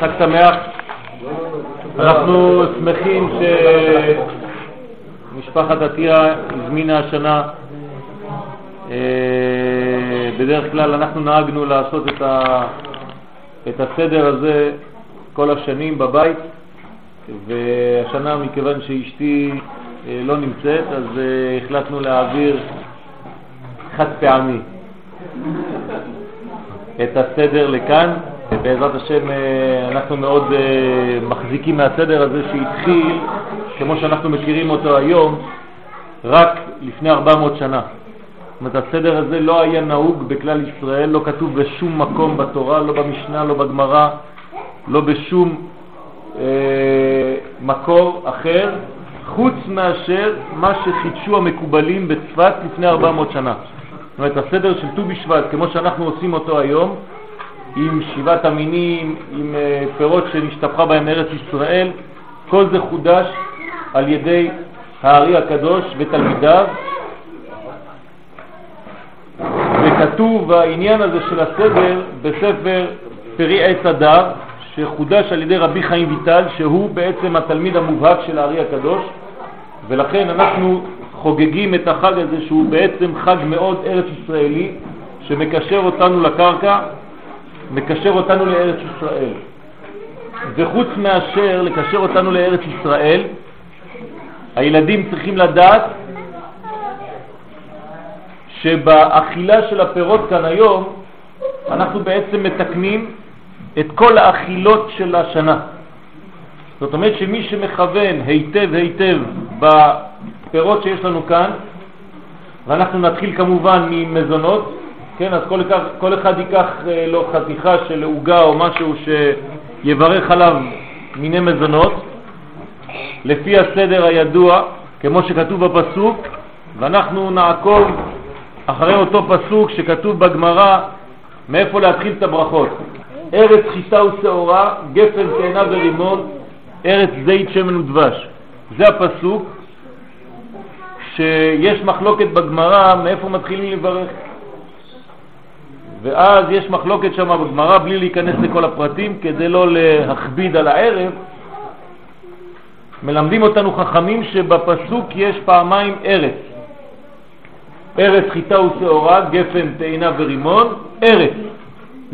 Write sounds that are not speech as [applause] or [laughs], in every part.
חג שמח. אנחנו שמחים שמשפחת עטיה הזמינה השנה. אה, בדרך כלל אנחנו נהגנו לעשות את, ה, את הסדר הזה כל השנים בבית, והשנה מכיוון שאשתי אה, לא נמצאת, אז אה, החלטנו להעביר חד פעמי את הסדר לכאן. בעזרת השם אה, אנחנו מאוד מחזיקים מהסדר הזה שהתחיל, כמו שאנחנו מכירים אותו היום, רק לפני 400 שנה. זאת אומרת, הסדר הזה לא היה נהוג בכלל ישראל, לא כתוב בשום מקום בתורה, לא במשנה, לא בגמרא, לא בשום אה, מקור אחר, חוץ מאשר מה שחידשו המקובלים בצפת לפני 400 שנה. זאת אומרת, הסדר של ט"ו בשבט, כמו שאנחנו עושים אותו היום, עם שבעת המינים, עם אה, פירות שנשתפכה בהם ארץ ישראל, כל זה חודש על ידי הארי הקדוש ותלמידיו, וכתוב העניין הזה של הסדר בספר פרי עץ הדר, שחודש על ידי רבי חיים ויטל, שהוא בעצם התלמיד המובהק של הארי הקדוש, ולכן אנחנו חוגגים את החג הזה שהוא בעצם חג מאוד ארץ ישראלי, שמקשר אותנו לקרקע, מקשר אותנו לארץ ישראל. וחוץ מאשר לקשר אותנו לארץ ישראל, הילדים צריכים לדעת שבאכילה של הפירות כאן היום אנחנו בעצם מתקנים את כל האכילות של השנה. זאת אומרת שמי שמכוון היטב היטב בפירות שיש לנו כאן, ואנחנו נתחיל כמובן ממזונות, כן, אז כל, כל אחד ייקח אה, לו חתיכה של עוגה או משהו שיברך עליו מיני מזונות, לפי הסדר הידוע, כמו שכתוב בפסוק, ואנחנו נעקוב אחרי אותו פסוק שכתוב בגמרא מאיפה להתחיל את הברכות. ארץ חיטה ושעורה, גפן תאנה ורימון, ארץ זית שמן ודבש. זה הפסוק שיש מחלוקת בגמרא מאיפה מתחילים לברך. ואז יש מחלוקת שם בגמרא, בלי להיכנס לכל הפרטים, כדי לא להכביד על הערב, מלמדים אותנו חכמים שבפסוק יש פעמיים ארץ. ארץ חיטה ושעורה, גפן, תאנה ורימון, ארץ,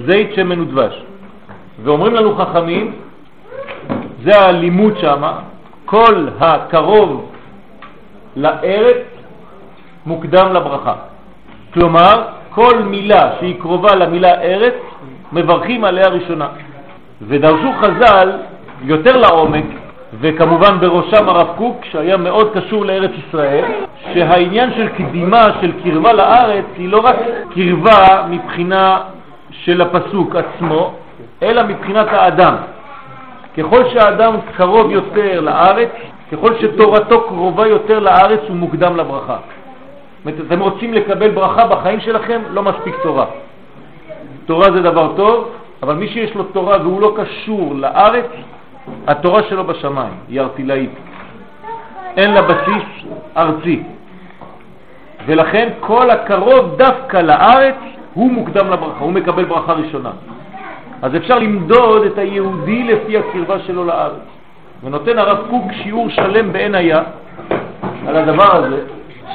זית, שמן ודבש. ואומרים לנו חכמים, זה הלימוד שם, כל הקרוב לארץ מוקדם לברכה. כלומר, כל מילה שהיא קרובה למילה ארץ, מברכים עליה ראשונה. ודרשו חז"ל יותר לעומק, וכמובן בראשם הרב קוק, שהיה מאוד קשור לארץ ישראל, שהעניין של קדימה, של קרבה לארץ, היא לא רק קרבה מבחינה של הפסוק עצמו, אלא מבחינת האדם. ככל שהאדם קרוב יותר לארץ, ככל שתורתו קרובה יותר לארץ, הוא מוקדם לברכה. אתם רוצים לקבל ברכה בחיים שלכם, לא מספיק תורה. תורה זה דבר טוב, אבל מי שיש לו תורה והוא לא קשור לארץ, התורה שלו בשמיים, היא ארטילאית. אין לה בסיס ארצי. ולכן כל הקרוב דווקא לארץ הוא מוקדם לברכה, הוא מקבל ברכה ראשונה. אז אפשר למדוד את היהודי לפי הקרבה שלו לארץ. ונותן הרב קוק שיעור שלם בעין היה על הדבר הזה,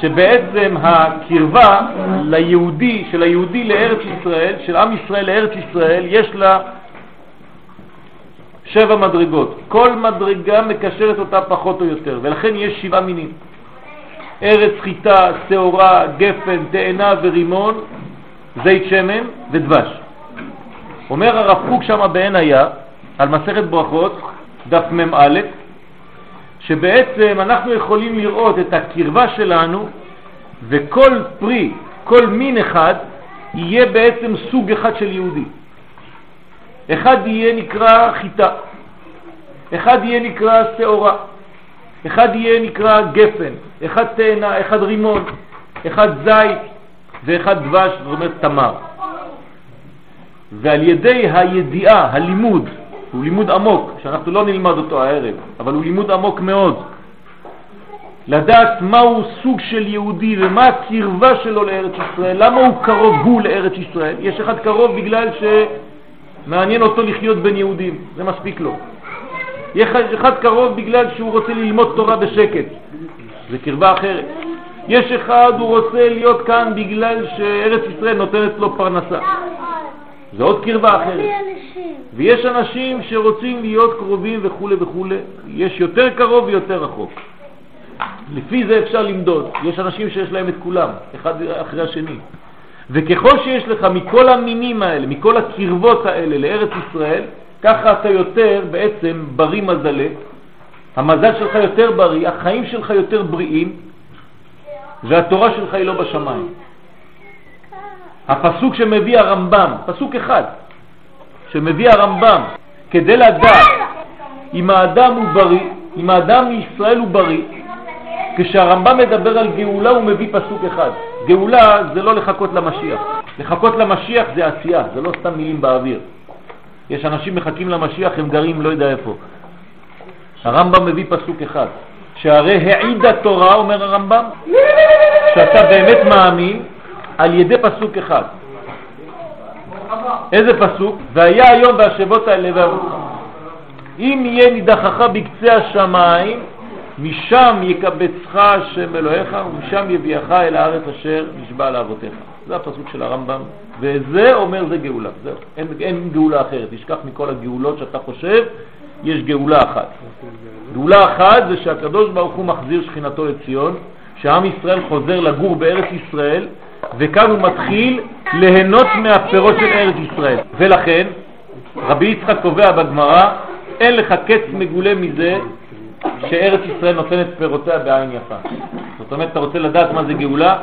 שבעצם הקרבה ליהודי, של היהודי לארץ ישראל, של עם ישראל לארץ ישראל, יש לה שבע מדרגות. כל מדרגה מקשרת אותה פחות או יותר, ולכן יש שבעה מינים. ארץ חיטה, שעורה, גפן, תאנה ורימון, זית שמן ודבש. אומר הרב קוק שם בעין היה, על מסכת ברכות, דף מ"א, שבעצם אנחנו יכולים לראות את הקרבה שלנו וכל פרי, כל מין אחד, יהיה בעצם סוג אחד של יהודי. אחד יהיה נקרא חיטה, אחד יהיה נקרא שעורה, אחד יהיה נקרא גפן, אחד תאנה, אחד רימון, אחד זית ואחד דבש, זאת אומרת תמר. ועל ידי הידיעה, הלימוד, הוא לימוד עמוק, שאנחנו לא נלמד אותו הערב, אבל הוא לימוד עמוק מאוד, לדעת מהו סוג של יהודי ומה הקרבה שלו לארץ ישראל, למה הוא קרוב הוא לארץ ישראל. יש אחד קרוב בגלל מעניין אותו לחיות בין יהודים, זה מספיק לו. יש אחד קרוב בגלל שהוא רוצה ללמוד תורה בשקט, זה קרבה אחרת. יש אחד, הוא רוצה להיות כאן בגלל שארץ ישראל נותנת לו פרנסה. זה עוד קרבה אחרת. ויש אנשים שרוצים להיות קרובים וכו' וכו'. יש יותר קרוב ויותר רחוק. לפי זה אפשר למדוד. יש אנשים שיש להם את כולם, אחד אחרי השני. וככל שיש לך מכל המינים האלה, מכל הקרבות האלה לארץ ישראל, ככה אתה יותר בעצם בריא מזלה, המזל שלך יותר בריא, החיים שלך יותר בריאים, והתורה שלך היא לא בשמיים. הפסוק שמביא הרמב"ם, פסוק אחד, שמביא הרמב"ם, כדי לדעת אם האדם הוא בריא, אם האדם מישראל הוא בריא, כשהרמב"ם מדבר על גאולה הוא מביא פסוק אחד. גאולה זה לא לחכות למשיח. לחכות למשיח זה עשייה, זה לא סתם מילים באוויר. יש אנשים מחכים למשיח, הם גרים לא יודע איפה. הרמב"ם מביא פסוק אחד, שהרי העיד התורה, אומר הרמב"ם, שאתה באמת מאמין על ידי פסוק אחד. איזה פסוק? והיה היום והשבות האלה אם יהיה נידחך בקצה השמיים, משם יקבצך השם אלוהיך, ומשם יביאך אל הארץ אשר נשבע לאבותיך. זה הפסוק של הרמב"ם, וזה אומר זה גאולה. זהו, אין, אין גאולה אחרת. תשכח מכל הגאולות שאתה חושב, יש גאולה אחת. גאולה אחת זה שהקדוש ברוך הוא מחזיר שכינתו לציון, שעם ישראל חוזר לגור בארץ ישראל, וכאן הוא מתחיל ליהנות מהפירות של ארץ ישראל. ולכן, רבי יצחק קובע בגמרא, אין לך קץ מגולה מזה שארץ ישראל נותנת פירותיה בעין יפה. זאת אומרת, אתה רוצה לדעת מה זה גאולה?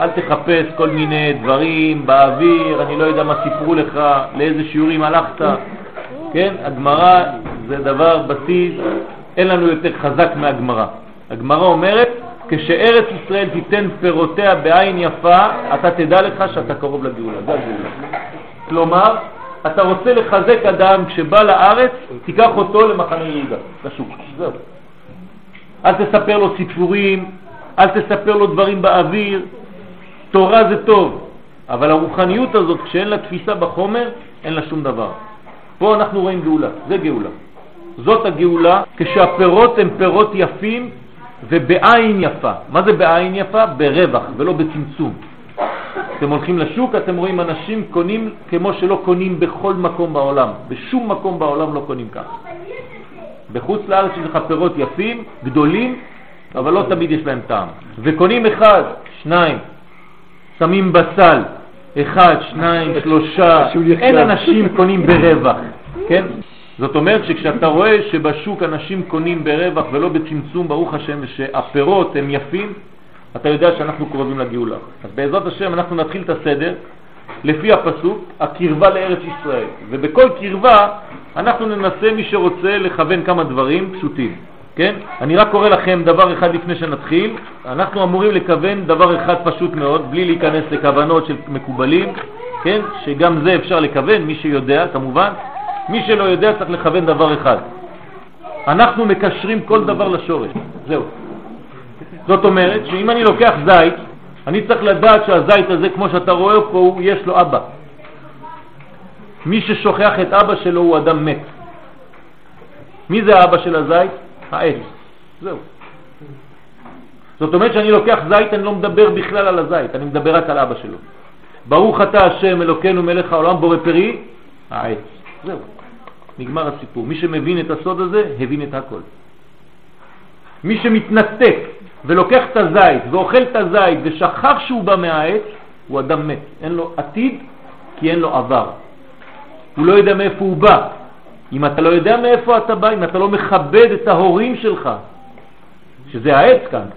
אל תחפש כל מיני דברים באוויר, אני לא יודע מה סיפרו לך, לאיזה שיעורים הלכת. כן, הגמרא זה דבר בסיס, אין לנו יותר חזק מהגמרא. הגמרא אומרת, כשארץ ישראל תיתן פירותיה בעין יפה, אתה תדע לך שאתה קרוב לגאולה. זה הגאולה. כלומר, אתה רוצה לחזק אדם כשבא לארץ, תיקח אותו למחנה יהודה, לשוק. זהו. אל תספר לו סיפורים, אל תספר לו דברים באוויר. תורה זה טוב, אבל הרוחניות הזאת, כשאין לה תפיסה בחומר, אין לה שום דבר. פה אנחנו רואים גאולה, זה גאולה. זאת הגאולה כשהפירות הם פירות יפים ובעין יפה. מה זה בעין יפה? ברווח ולא בצמצום. אתם הולכים לשוק, אתם רואים אנשים קונים כמו שלא קונים בכל מקום בעולם. בשום מקום בעולם לא קונים כך. בחוץ לארץ יש לך פירות יפים, גדולים, אבל לא תמיד יש להם טעם. וקונים אחד, שניים, שמים בסל, אחד, שניים, שלושה, אין אנשים קונים ברווח, כן? זאת אומרת שכשאתה רואה שבשוק אנשים קונים ברווח ולא בצמצום, ברוך השם, שהפירות הם יפים, אתה יודע שאנחנו קרובים לגאולה. אז בעזרת השם אנחנו נתחיל את הסדר לפי הפסוק, הקרבה לארץ ישראל. ובכל קרבה אנחנו ננסה, מי שרוצה, לכוון כמה דברים פשוטים. כן? אני רק קורא לכם דבר אחד לפני שנתחיל. אנחנו אמורים לכוון דבר אחד פשוט מאוד, בלי להיכנס לכוונות של מקובלים, כן? שגם זה אפשר לכוון, מי שיודע כמובן. מי שלא יודע צריך לכוון דבר אחד. אנחנו מקשרים כל דבר לשורש, זהו. זאת אומרת שאם אני לוקח זית, אני צריך לדעת שהזית הזה, כמו שאתה רואה פה, יש לו אבא. מי ששוכח את אבא שלו הוא אדם מת. מי זה האבא של הזית? העץ. זהו. זאת אומרת שאני לוקח זית, אני לא מדבר בכלל על הזית, אני מדבר רק על אבא שלו. ברוך אתה השם אלוקינו מלך העולם בורא פרי, העץ. זהו. נגמר הסיפור. מי שמבין את הסוד הזה, הבין את הכל. מי שמתנתק ולוקח את הזית ואוכל את הזית ושכח שהוא בא מהעץ, הוא אדם מת. אין לו עתיד כי אין לו עבר. הוא לא יודע מאיפה הוא בא. אם אתה לא יודע מאיפה אתה בא, אם אתה לא מכבד את ההורים שלך, שזה העץ כאן,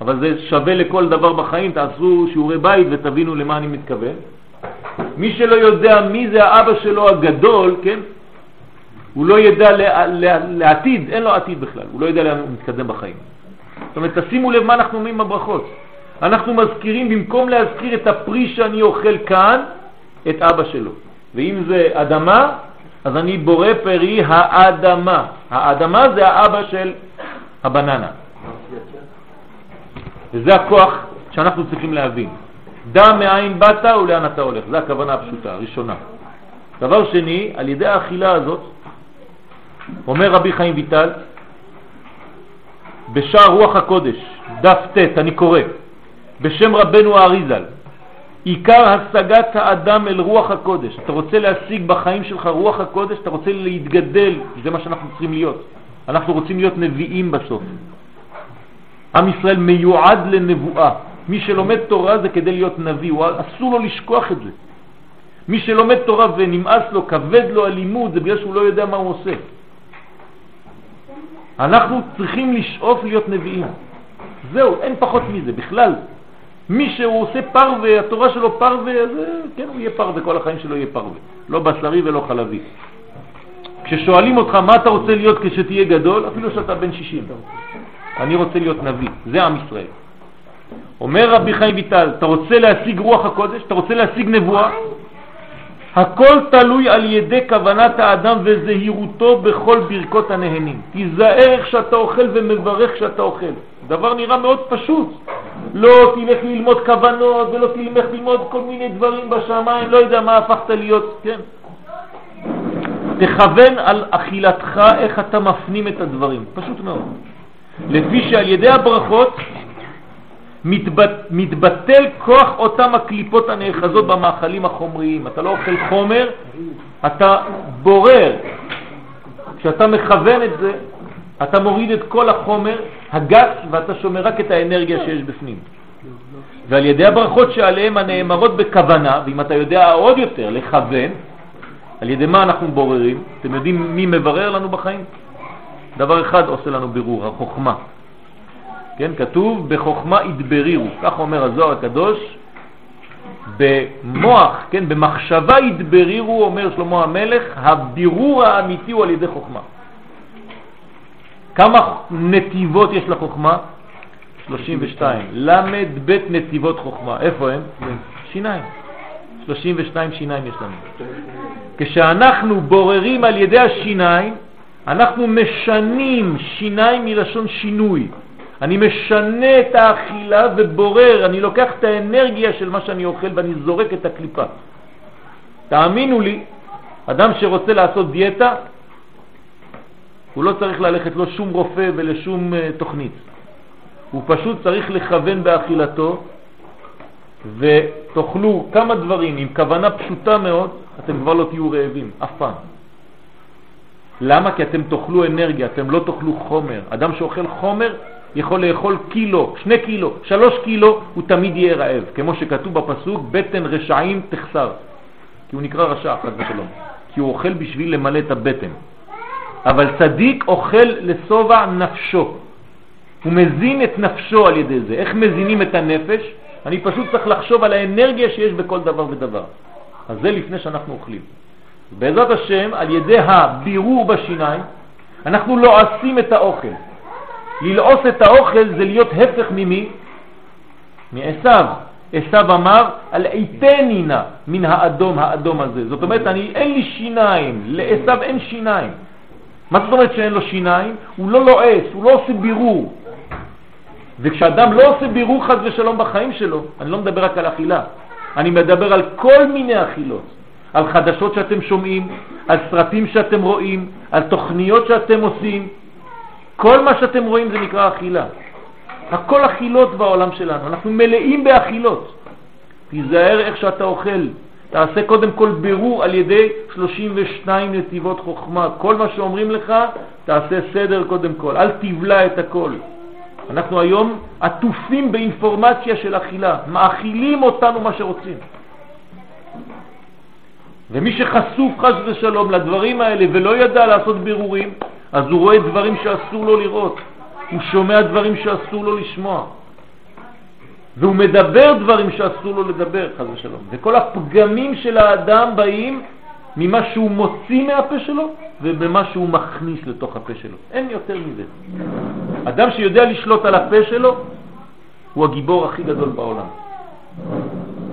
אבל זה שווה לכל דבר בחיים, תעשו שיעורי בית ותבינו למה אני מתכוון. מי שלא יודע מי זה האבא שלו הגדול, כן, הוא לא ידע לעתיד, אין לו עתיד בכלל, הוא לא יודע לאן הוא מתקדם בחיים. זאת אומרת, תשימו לב מה אנחנו אומרים בברכות. אנחנו מזכירים, במקום להזכיר את הפרי שאני אוכל כאן, את אבא שלו. ואם זה אדמה, אז אני בורא פרי האדמה. האדמה זה האבא של הבננה. וזה הכוח שאנחנו צריכים להבין. דע מאין באת ולאן אתה הולך. זו הכוונה הפשוטה, הראשונה. דבר שני, על ידי האכילה הזאת, אומר רבי חיים ויטל, בשער רוח הקודש, דף ט', אני קורא, בשם רבנו האריזל, עיקר השגת האדם אל רוח הקודש. אתה רוצה להשיג בחיים שלך רוח הקודש, אתה רוצה להתגדל, זה מה שאנחנו צריכים להיות. אנחנו רוצים להיות נביאים בסוף. עם ישראל מיועד לנבואה. מי שלומד תורה זה כדי להיות נביא, אסור לו לשכוח את זה. מי שלומד תורה ונמאס לו, כבד לו הלימוד, זה בגלל שהוא לא יודע מה הוא עושה. אנחנו צריכים לשאוף להיות נביאים. זהו, אין פחות מזה, בכלל. מי שהוא עושה פרווה, התורה שלו פרווה, אז כן, הוא יהיה פרווה, כל החיים שלו יהיה פרווה. לא בשרי ולא חלבי. כששואלים אותך מה אתה רוצה להיות כשתהיה גדול, אפילו שאתה בן 60, אני רוצה להיות נביא, זה עם ישראל. אומר רבי חיים ויטל, אתה רוצה להשיג רוח הקודש, אתה רוצה להשיג נבואה, הכל תלוי על ידי כוונת האדם וזהירותו בכל ברכות הנהנים. תיזהר איך שאתה אוכל ומברך כשאתה אוכל. דבר נראה מאוד פשוט. לא תלך ללמוד כוונות ולא תלך ללמוד כל מיני דברים בשמיים, לא יודע מה הפכת להיות, כן. תכוון על אכילתך איך אתה מפנים את הדברים, פשוט מאוד. לפי שעל ידי הברכות מתבט, מתבטל כוח אותם הקליפות הנאחזות במאכלים החומריים. אתה לא אוכל חומר, אתה בורר. כשאתה מכוון את זה, אתה מוריד את כל החומר הגס ואתה שומר רק את האנרגיה שיש בפנים. ועל ידי הברכות שעליהם הנאמרות בכוונה, ואם אתה יודע עוד יותר לכוון, על ידי מה אנחנו בוררים? אתם יודעים מי מברר לנו בחיים? דבר אחד עושה לנו בירור, החוכמה. כן, כתוב בחוכמה ידברירו, כך אומר הזוהר הקדוש, במוח, כן, במחשבה ידברירו, אומר שלמה המלך, הבירור האמיתי הוא על ידי חוכמה. כמה נתיבות יש לחוכמה? 32. למד בית נתיבות חוכמה. איפה הם? שיניים. 32 שיניים יש לנו. כשאנחנו בוררים על ידי השיניים, אנחנו משנים שיניים מלשון שינוי. אני משנה את האכילה ובורר, אני לוקח את האנרגיה של מה שאני אוכל ואני זורק את הקליפה. תאמינו לי, אדם שרוצה לעשות דיאטה, הוא לא צריך ללכת לא שום רופא ולשום uh, תוכנית. הוא פשוט צריך לכוון באכילתו ותאכלו כמה דברים עם כוונה פשוטה מאוד, אתם כבר לא תהיו רעבים, אף פעם. למה? כי אתם תאכלו אנרגיה, אתם לא תאכלו חומר. אדם שאוכל חומר יכול לאכול קילו, שני קילו, שלוש קילו, הוא תמיד יהיה רעב, כמו שכתוב בפסוק, בטן רשעים תחסר, כי הוא נקרא רשע, חד ושלום, כי הוא אוכל בשביל למלא את הבטן. אבל צדיק אוכל לסובע נפשו, הוא מזין את נפשו על ידי זה. איך מזינים את הנפש? אני פשוט צריך לחשוב על האנרגיה שיש בכל דבר ודבר. אז זה לפני שאנחנו אוכלים. בעזרת השם, על ידי הבירור בשיניים, אנחנו לועסים את האוכל. ללעוס את האוכל זה להיות הפך ממי? מעשיו. עשיו אמר, על עיתני נא מן האדום האדום הזה. זאת אומרת, אני, אין לי שיניים, לעשיו אין שיניים. מה זאת אומרת שאין לו שיניים? הוא לא לועס, הוא לא עושה בירור. וכשאדם לא עושה בירור חד ושלום בחיים שלו, אני לא מדבר רק על אכילה, אני מדבר על כל מיני אכילות, על חדשות שאתם שומעים, על סרטים שאתם רואים, על תוכניות שאתם עושים, כל מה שאתם רואים זה נקרא אכילה. הכל אכילות בעולם שלנו, אנחנו מלאים באכילות. תיזהר איך שאתה אוכל, תעשה קודם כל בירור על ידי 32 נתיבות חוכמה. כל מה שאומרים לך, תעשה סדר קודם כל, אל תבלע את הכל. אנחנו היום עטופים באינפורמציה של אכילה, מאכילים אותנו מה שרוצים. ומי שחשוף חס ושלום לדברים האלה ולא ידע לעשות בירורים, אז הוא רואה דברים שאסור לו לראות, הוא שומע דברים שאסור לו לשמוע, והוא מדבר דברים שאסור לו לדבר, חס ושלום. וכל הפגמים של האדם באים ממה שהוא מוציא מהפה שלו ובמה שהוא מכניס לתוך הפה שלו. אין יותר מזה. אדם שיודע לשלוט על הפה שלו הוא הגיבור הכי גדול בעולם.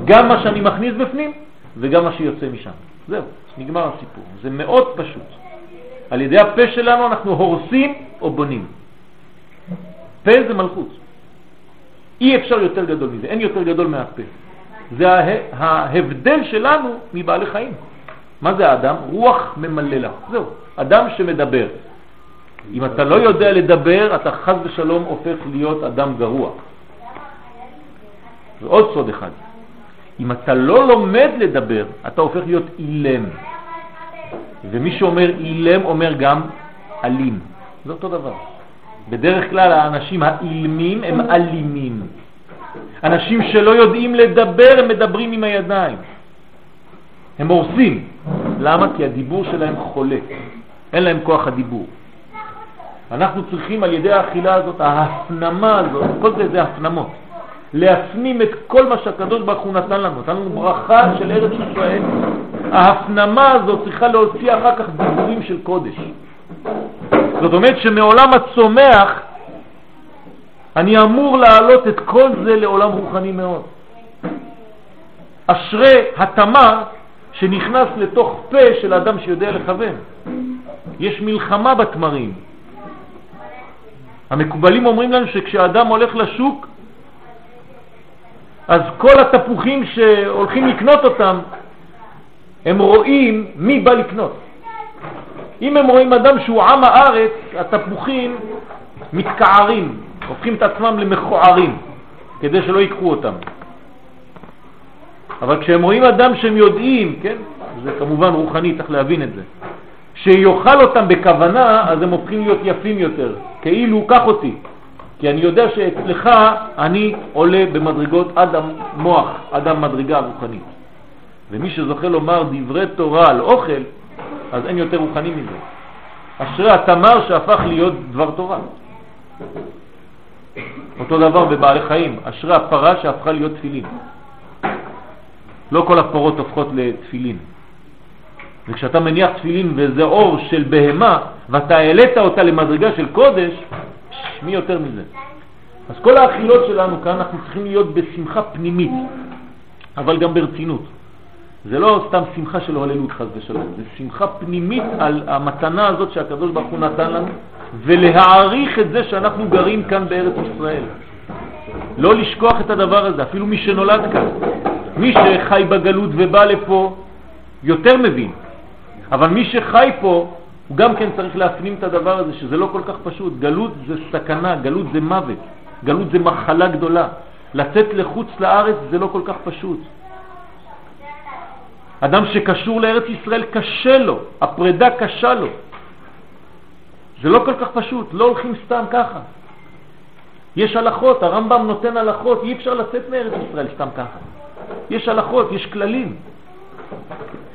גם מה שאני מכניס בפנים וגם מה שיוצא משם. זהו, נגמר הסיפור. זה מאוד פשוט. על ידי הפה שלנו אנחנו הורסים או בונים. פה זה מלכות. אי אפשר יותר גדול מזה, אין יותר גדול מהפה. זה ההבדל שלנו מבעלי חיים. מה זה האדם? רוח ממללה. זהו, אדם שמדבר. אם אתה לא יודע לדבר, אתה חז ושלום הופך להיות אדם גרוע. ועוד סוד אחד, אם אתה לא לומד לדבר, אתה הופך להיות אילם. ומי שאומר אילם אומר גם אלים. זה אותו דבר. בדרך כלל האנשים האילמים הם אלימים. אנשים שלא יודעים לדבר, הם מדברים עם הידיים. הם הורסים. למה? כי הדיבור שלהם חולה. אין להם כוח הדיבור. אנחנו צריכים על ידי האכילה הזאת, ההפנמה הזאת, כל זה זה הפנמות, להפנים את כל מה שהקדוש ברוך הוא נתן לנו, נתן לנו ברכה של ארץ ישראל. ההפנמה הזאת צריכה להוציא אחר כך דיבורים של קודש. זאת אומרת שמעולם הצומח אני אמור להעלות את כל זה לעולם רוחני מאוד. אשרי התמר שנכנס לתוך פה של אדם שיודע לכוון. יש מלחמה בתמרים. המקובלים אומרים לנו שכשאדם הולך לשוק, אז כל התפוחים שהולכים לקנות אותם, הם רואים מי בא לקנות. אם הם רואים אדם שהוא עם הארץ, התפוחים מתקערים, הופכים את עצמם למכוערים, כדי שלא ייקחו אותם. אבל כשהם רואים אדם שהם יודעים, כן, זה כמובן רוחני, צריך להבין את זה, שיוכל אותם בכוונה, אז הם הופכים להיות יפים יותר, כאילו קח אותי, כי אני יודע שאצלך אני עולה במדרגות עד המוח, עד המדרגה הרוחנית. ומי שזוכה לומר דברי תורה על אוכל, אז אין יותר רוחני מזה. אשרי התמר שהפך להיות דבר תורה. אותו דבר בבעלי חיים, אשרי הפרה שהפכה להיות תפילין. לא כל הפרות הופכות לתפילין. וכשאתה מניח תפילין וזה אור של בהמה, ואתה העלית אותה למדרגה של קודש, מי יותר מזה? אז כל האכילות שלנו כאן, אנחנו צריכים להיות בשמחה פנימית, אבל גם ברצינות. זה לא סתם שמחה של הוללות חס ושלום, זה שמחה פנימית על המתנה הזאת שהקדוש ברוך הוא נתן לנו, ולהעריך את זה שאנחנו גרים כאן בארץ ישראל. לא לשכוח את הדבר הזה, אפילו מי שנולד כאן. מי שחי בגלות ובא לפה יותר מבין, אבל מי שחי פה הוא גם כן צריך להפנים את הדבר הזה, שזה לא כל כך פשוט. גלות זה סכנה, גלות זה מוות, גלות זה מחלה גדולה. לצאת לחוץ לארץ זה לא כל כך פשוט. אדם שקשור לארץ ישראל קשה לו, הפרידה קשה לו. זה לא כל כך פשוט, לא הולכים סתם ככה. יש הלכות, הרמב"ם נותן הלכות, אי אפשר לצאת מארץ ישראל סתם ככה. יש הלכות, יש כללים.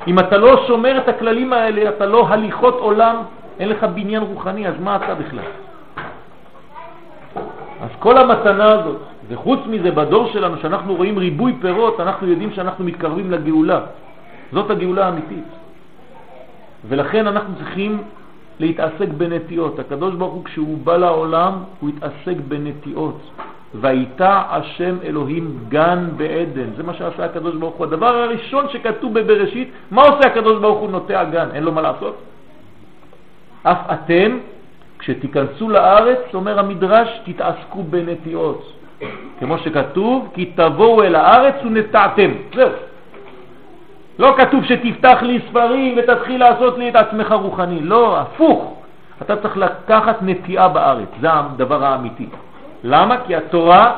אם אתה לא שומר את הכללים האלה, אתה לא הליכות עולם, אין לך בניין רוחני, אז מה אתה בכלל? אז כל המתנה הזאת, וחוץ מזה בדור שלנו, שאנחנו רואים ריבוי פירות, אנחנו יודעים שאנחנו מתקרבים לגאולה. זאת הגאולה האמיתית. ולכן אנחנו צריכים להתעסק בנטיעות. הקדוש ברוך הוא כשהוא בא לעולם הוא התעסק בנטיעות. והייתה השם אלוהים גן בעדן. זה מה שעשה הקדוש ברוך הוא. הדבר הראשון שכתוב בבראשית, מה עושה הקדוש ברוך הוא? נוטע גן, אין לו מה לעשות. אף אתם, כשתיכנסו לארץ, אומר המדרש, תתעסקו בנטיעות. כמו שכתוב, כי תבואו אל הארץ ונטעתם. זהו. לא כתוב שתפתח לי ספרים ותתחיל לעשות לי את עצמך רוחני. לא, הפוך. אתה צריך לקחת נטיעה בארץ, זה הדבר האמיתי. למה? כי התורה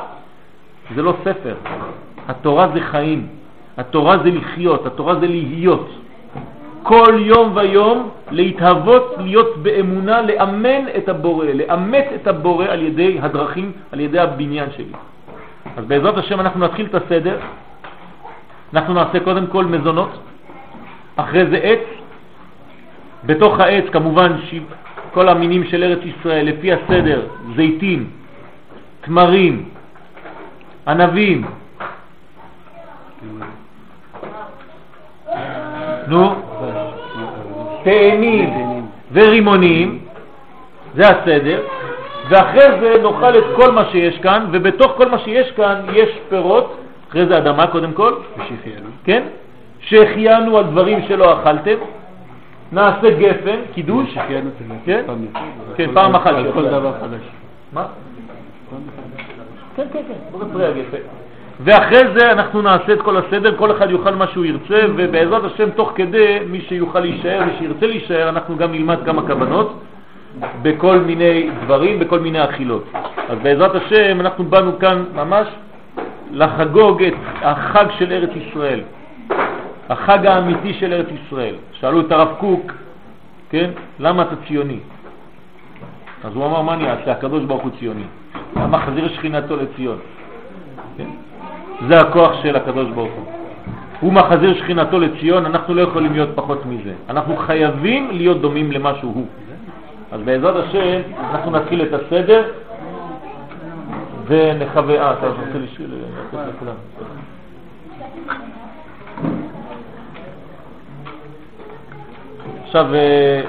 זה לא ספר, התורה זה חיים, התורה זה לחיות, התורה זה להיות. כל יום ויום להתהוות, להיות באמונה, לאמן את הבורא, לאמת את הבורא על ידי הדרכים, על ידי הבניין שלי. אז בעזרת השם אנחנו נתחיל את הסדר. אנחנו נעשה קודם כל מזונות, אחרי זה עץ, בתוך העץ כמובן כל המינים של ארץ ישראל, לפי הסדר, זיתים, תמרים, ענבים, נו, תאנים ורימונים, זה הסדר, ואחרי זה נאכל את כל מה שיש כאן, ובתוך כל מה שיש כאן יש פירות, אחרי זה אדמה קודם כל, ושחיינו, כן? שהחיינו על דברים שלא אכלתם, נעשה גפן, קידוש, כן? כן, פעם אחת. כל דבר חדש. מה? כן, כן, כן, הגפן. ואחרי זה אנחנו נעשה את כל הסדר, כל אחד יאכל מה שהוא ירצה, ובעזרת השם תוך כדי מי שיוכל להישאר, מי שירצה להישאר, אנחנו גם נלמד כמה כוונות בכל מיני דברים, בכל מיני אכילות. אז בעזרת השם אנחנו באנו כאן ממש לחגוג את החג של ארץ ישראל, החג האמיתי של ארץ ישראל. שאלו את הרב קוק, כן, למה אתה ציוני? אז הוא אמר, מה אני אעשה? הקדוש ברוך הוא ציוני. למה חזיר שכינתו לציון? כן? זה הכוח של הקדוש ברוך הוא. הוא מחזיר שכינתו לציון, אנחנו לא יכולים להיות פחות מזה. אנחנו חייבים להיות דומים למה שהוא. אז בעזרת השם אנחנו נתחיל את הסדר ונחווה... אה, אתה רוצה לשאול? עכשיו אה,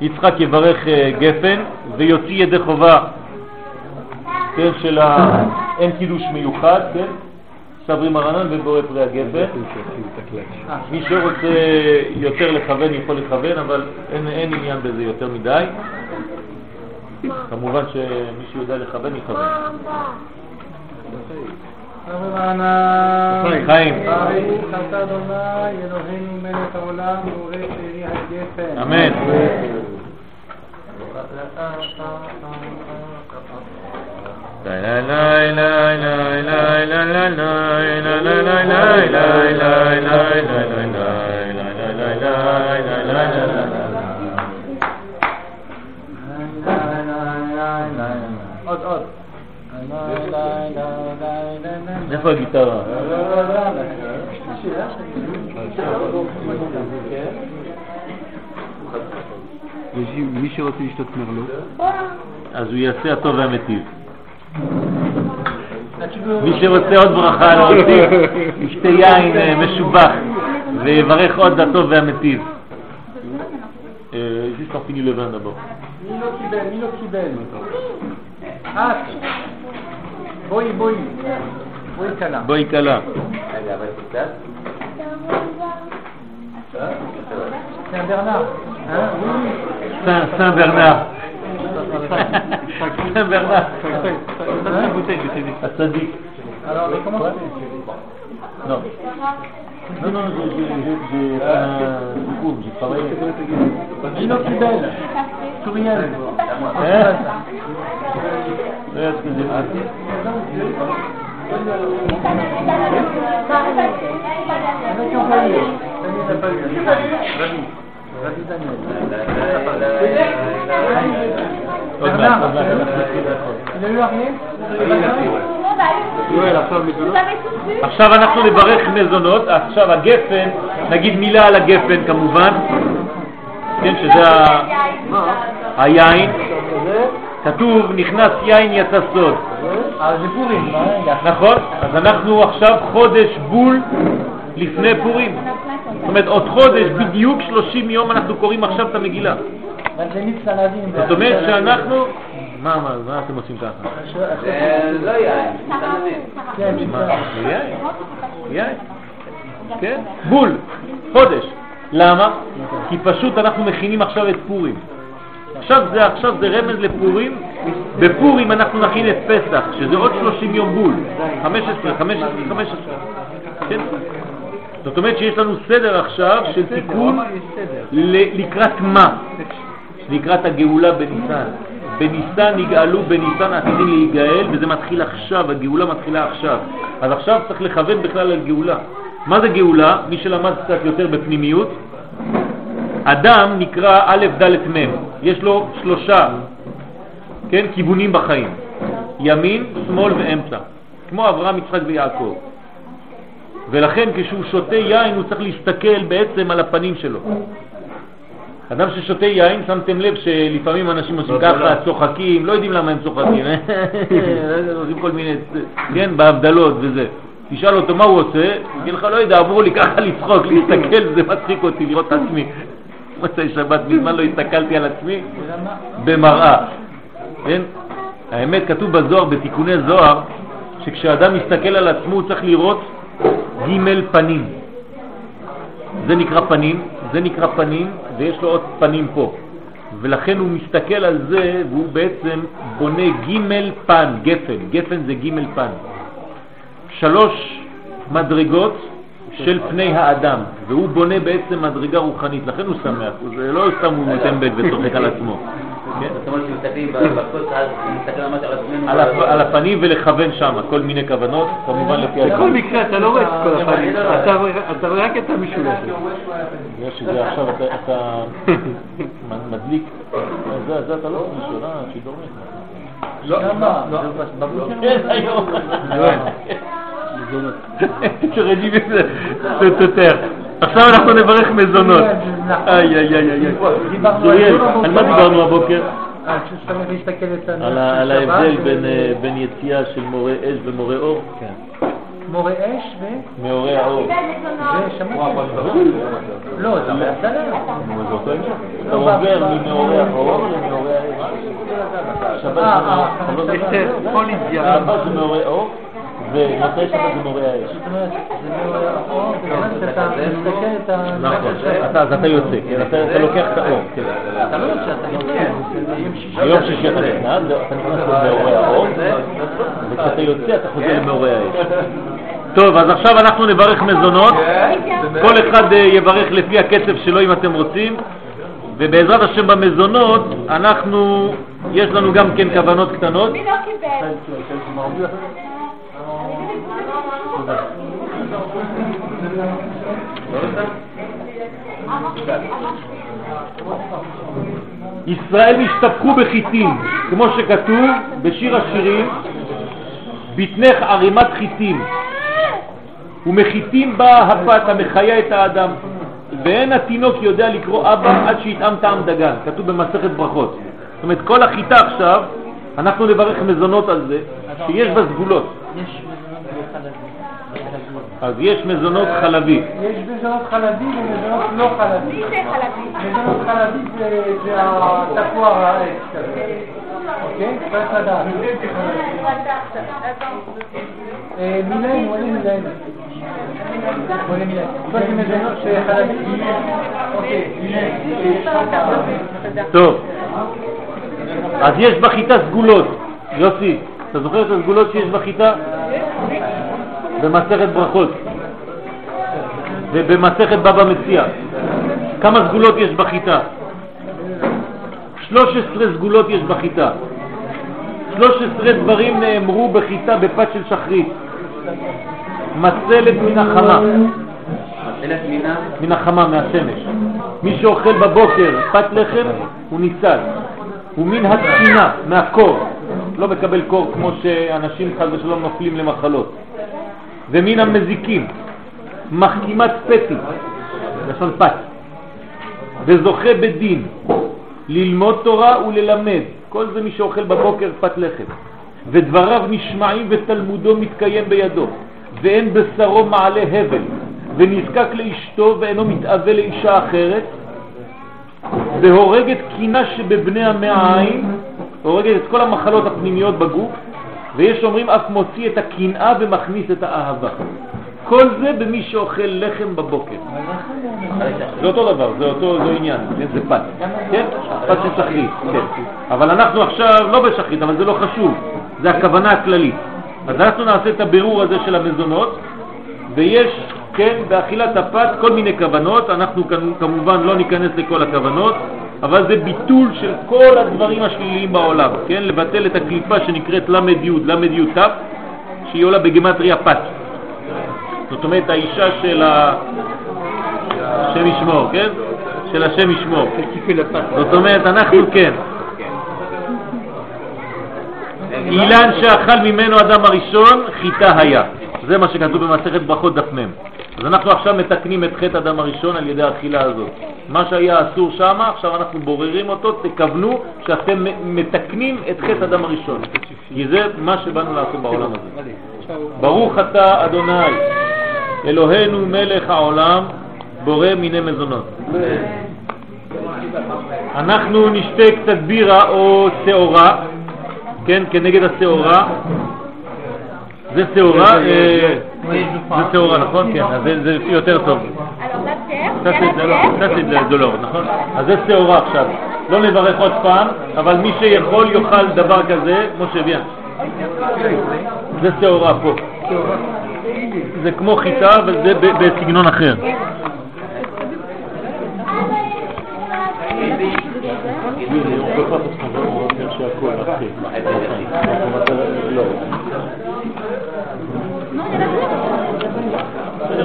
יצחק יברך אה, גפן ויוציא ידי חובה, כן, של האין קידוש מיוחד, כן? סברי מרנן ובורא פרי הגפן. מי שרוצה יותר לכוון יכול לכוון, אבל אין, אין עניין בזה יותר מדי. כמובן שמי שיודע לכוון יכוון. חיים. אמן. איפה הגיטרה? מי שרוצה לשתות מרלו? אז הוא יעשה הטוב והמטיב. מי שרוצה עוד ברכה להוסיף, [laughs] ישתה יין אה, משובח ויברך עוד הטוב והמטיב. juste en fini le vin d'abord. מי לא קיבל? מי לא קיבל? את. בואי, בואי. בואי קלה. בואי קלה. סן ברנר. אה? סן ברנר. סן ברנר. Chacun, Bernard. Une bouteille, je ah, ça dit. Alors, mais comment Non. Non, non, j'ai fait un j'ai travaillé. Gino Fidel, Souriel. Hein Excusez-moi. Daniel. עכשיו אנחנו נברך מזונות, עכשיו הגפן, נגיד מילה על הגפן כמובן, כן, שזה היין, כתוב נכנס יין יצא סוד, c'est pourri. נכון? אז אנחנו עכשיו חודש בול לפני פורים, זאת אומרת עוד חודש, בדיוק 30 יום אנחנו קוראים עכשיו את המגילה. זאת אומרת שאנחנו, מה, מה, מה אתם עושים ככה? לא יין, סנדוויץ'. כן, מה, זה יין, יין, כן, בול, חודש. למה? כי פשוט אנחנו מכינים עכשיו את פורים. עכשיו זה, עכשיו זה רמז לפורים, בפורים אנחנו נכין את פסח, שזה עוד 30 יום בול, 15, 15, 15, כן? זאת אומרת שיש לנו סדר עכשיו של תיקון לקראת מה? לקראת הגאולה בניסן. בניסן נגאלו, בניסן עתידים להיגאל, וזה מתחיל עכשיו, הגאולה מתחילה עכשיו. אז עכשיו צריך לכוון בכלל על גאולה. מה זה גאולה? מי שלמד קצת יותר בפנימיות, אדם נקרא א' ד' מ', יש לו שלושה, כן, כיוונים בחיים, ימין, שמאל ואמצע, כמו אברהם, יצחק ויעקב. ולכן כשהוא שותה יין הוא צריך להסתכל בעצם על הפנים שלו. אדם ששותה יין, שמתם לב שלפעמים אנשים עושים ככה, צוחקים, לא יודעים למה הם צוחקים, [laughs] עושים כל מיני, כן, בהבדלות וזה. תשאל אותו מה הוא עושה, יגיד לך, לא יודע, אמרו לי ככה לצחוק, להסתכל, זה מצחיק אותי לראות את עצמי. [laughs] מוצאי שבת, מזמן לא הסתכלתי על עצמי במראה. כן? האמת, כתוב בזוהר, בתיקוני זוהר, שכשאדם מסתכל על עצמו הוא צריך לראות ג' פנים. זה נקרא פנים, זה נקרא פנים, ויש לו עוד פנים פה. ולכן הוא מסתכל על זה, והוא בעצם בונה ג' פן, גפן, גפן זה ג' פן. שלוש מדרגות של פני האדם, והוא בונה בעצם מדרגה רוחנית, לכן הוא שמח, זה לא סתם הוא טמבל וצוחק על עצמו. כן? זאת אומרת שמסתכלים בכוס, אז מסתכלים ממש על עצמנו. הפנים ולכוון שם, כל מיני כוונות, כמובן לפי בכל הזמן. מקרה אתה לא רואה את כל הפנים, אתה רואה- אתה רואה רק את המשולש. בגלל שזה עכשיו אתה- [laughs] מדליק, זה זה אתה לא יכול לשאול, אה, שידור לא, לא. [laughs] כן, היום. שרדי בזה, זה יותר. עכשיו אנחנו נברך מזונות. איי, איי, איי, איי. דיברנו זוריאל, על- על מה דיברנו הבוקר? אה, כשאתה צריך להסתכל את הנר על ה- של על שבת, ההבדל ו- בין, אה, בין יציאה של מורה אש ומורה אור? מורה אש ו... מאורי האור. ושמעתי. לא, זה בהצלה. נו, זה אותו עניין. אתה עובר ממאורי האור למאורי האש. שבת אה, זה אה, אתה לא ומוצאי שבת זה מאורי האש. זאת אומרת, זה לא האור, בזמן שאתה מסתכל את ה... נכון, אתה- אז אתה יוצא, כן, אתה אתה לוקח את האור. כן. אתה לא יוצא, אתה יוצא. ביום שישי. ביום שישי אתה נכנס, אתה נכנס למאורי האור, וכשאתה יוצא אתה חוזר למאורי האש. טוב, אז עכשיו אנחנו נברך מזונות. כל אחד אה, יברך לפי הקצב שלו אם אתם רוצים, ובעזרת השם במזונות אנחנו, יש לנו גם כן כוונות קטנות. מי לא קיבל? ישראל נשתפכו בחיטים, כמו שכתוב בשיר השירים, בטנך ערימת חיטים, ומחיטים בה הפת המחיה את האדם, ואין התינוק יודע לקרוא אבא עד שיטעם טעם דגן, כתוב במסכת ברכות. זאת אומרת, כל החיטה עכשיו, אנחנו נברך מזונות על זה, שיש בה סגולות. אז יש מזונות חלבי. יש מזונות חלבי ומזונות לא חלבי. מי זה חלבי? מזונות חלבי זה- זה התפוח העץ כזה. אוקיי? צריך לדעת. אה, מילאנו, עולה מילאנו. עולה מילאנו. כל זה מזונות שחלבי. אוקיי. טוב, אז יש בחיטה סגולות. יוסי, אתה זוכר את הסגולות שיש בחיטה? במסכת ברכות ובמסכת בבא מציע. כמה סגולות יש בחיטה? 13 סגולות יש בחיטה. 13 דברים נאמרו בחיטה בפת של שחרית. מצלת מן החמה. מן החמה, מהשמש. מי שאוכל בבוקר פת לחם הוא ניצל. ומן התקינה, מהקור. לא מקבל קור כמו שאנשים חד ושלום נופלים למחלות. ומן המזיקים, מחכימת פתי, לשון פת, וזוכה בדין, ללמוד תורה וללמד, כל זה מי שאוכל בבוקר פת לחם, ודבריו נשמעים ותלמודו מתקיים בידו, ואין בשרו מעלה הבל, ונזקק לאשתו ואינו מתאווה לאישה אחרת, והורג את קינה שבבני המעיים, הורגת את כל המחלות הפנימיות בגוף, ויש אומרים אף מוציא את הקנאה ומכניס את האהבה. כל זה במי שאוכל לחם בבוקר. זה אותו דבר, זה אותו עניין, זה פת, כן? פת של שחרית, כן. אבל אנחנו עכשיו לא בשחרית, אבל זה לא חשוב, זה הכוונה הכללית. אז אנחנו נעשה את הבירור הזה של המזונות, ויש, כן, באכילת הפת כל מיני כוונות, אנחנו כמובן לא ניכנס לכל הכוונות, אבל זה ביטול של כל הדברים השליליים בעולם, כן? לבטל את הקליפה שנקראת למד י', למד י' ת', שהיא עולה בגמטריה פת. זאת אומרת, האישה של ה... השם ישמור, כן? של השם ישמור. זאת אומרת, אנחנו כן. אילן שאכל ממנו אדם הראשון, חיטה היה. זה מה שכתוב במסכת ברכות דף מ'. אז אנחנו עכשיו מתקנים את חטא אדם הראשון על ידי האכילה הזאת. מה שהיה אסור שם, עכשיו אנחנו בוררים אותו, תכוונו שאתם מתקנים את חטא אדם הראשון. כי זה מה שבאנו לעשות בעולם הזה. ברוך אתה אדוני, אלוהינו מלך העולם, בורא מיני מזונות. אנחנו נשתה קצת בירה או שעורה, כן, כנגד השעורה. זה שעורה, אה, זה שעורה, נכון? כן, אז זה זה יותר טוב. De l'or, נכון? אז זה שעורה עכשיו. לא נברך עוד פעם, אבל מי שיכול יאכל דבר כזה, כמו שביאן. זה שעורה פה. זה כמו חיטה, אבל זה בסגנון אחר. on peut pas parce qu'on va, on va chercher à quoi après. Donc on va faire- לא. בסדר, בעקרון, לא,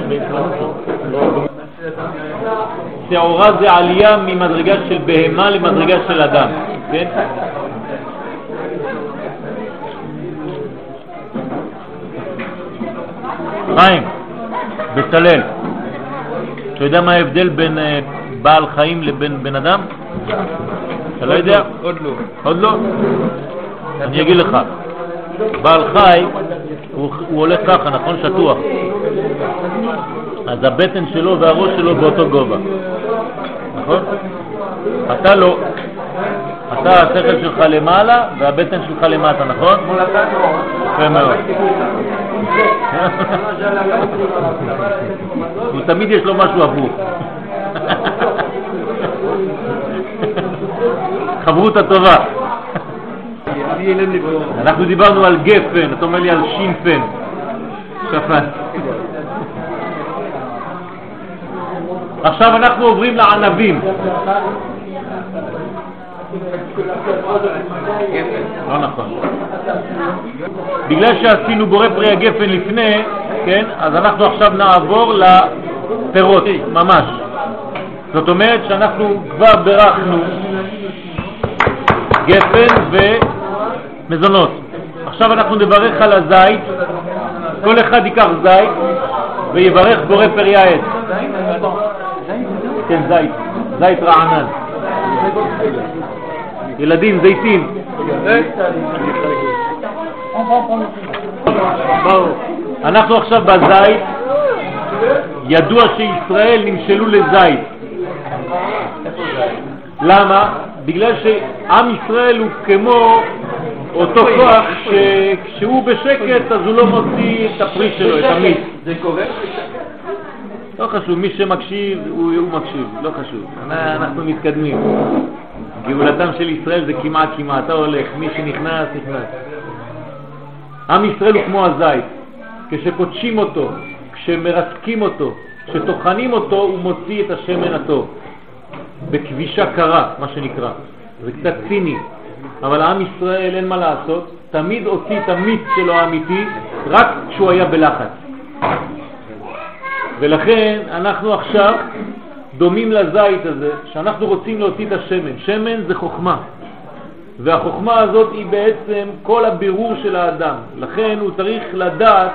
שעורה זה עלייה ממדרגה של בהמה למדרגה של אדם, כן? חיים, בצלאל, אתה יודע מה ההבדל בין אה, בעל חיים לבין בן אדם? אתה לא יודע? עוד לא. עוד לא? אני אגיד לך. בעל חי, הוא, הוא הולך ככה, נכון? שטוח. אז הבטן שלו והראש שלו באותו גובה. נכון? אתה לא. אתה, השכל שלך למעלה והבטן שלך למטה, נכון? יפה מאוד. [laughs] הוא תמיד יש לו משהו הפוך. [laughs] חברותא טובה. אני אילם לבוא. אנחנו דיברנו על גפן, אתה אומר לי על שינפן. שפן. עכשיו אנחנו עוברים לענבים. לא נכון. בגלל שעשינו בורא פרי הגפן לפני, כן, אז אנחנו עכשיו נעבור לפירות, ממש. זאת אומרת שאנחנו כבר בירכנו גפן ומזונות. עכשיו אנחנו נברך על הזית, כל אחד ייקח זית ויברך בורא פרי העץ. כן, זית, זית רענן. ילדים, זיתים. אנחנו עכשיו בזית, ידוע שישראל נמשלו לזית. למה? בגלל שעם ישראל הוא כמו אותו כוח שכשהוא בשקט אז הוא לא מוציא את הפרי שלו, את המיץ. זה קורה? לא חשוב, מי שמקשיב הוא, הוא מקשיב, לא חשוב. אנחנו מתקדמים. גאולתם של ישראל זה כמעט כמעט, אתה הולך, מי שנכנס, נכנס. עם ישראל הוא כמו הזית, כשקודשים אותו, כשמרסקים אותו, כשטוחנים אותו, הוא מוציא את השמן הטוב. בכבישה קרה, מה שנקרא. זה קצת ציני, אבל עם ישראל אין מה לעשות, תמיד הוציא את המיץ שלו האמיתי רק כשהוא היה בלחץ. ולכן אנחנו עכשיו דומים לזית הזה, שאנחנו רוצים להוציא את השמן. שמן זה חוכמה, והחוכמה הזאת היא בעצם כל הבירור של האדם. לכן הוא צריך לדעת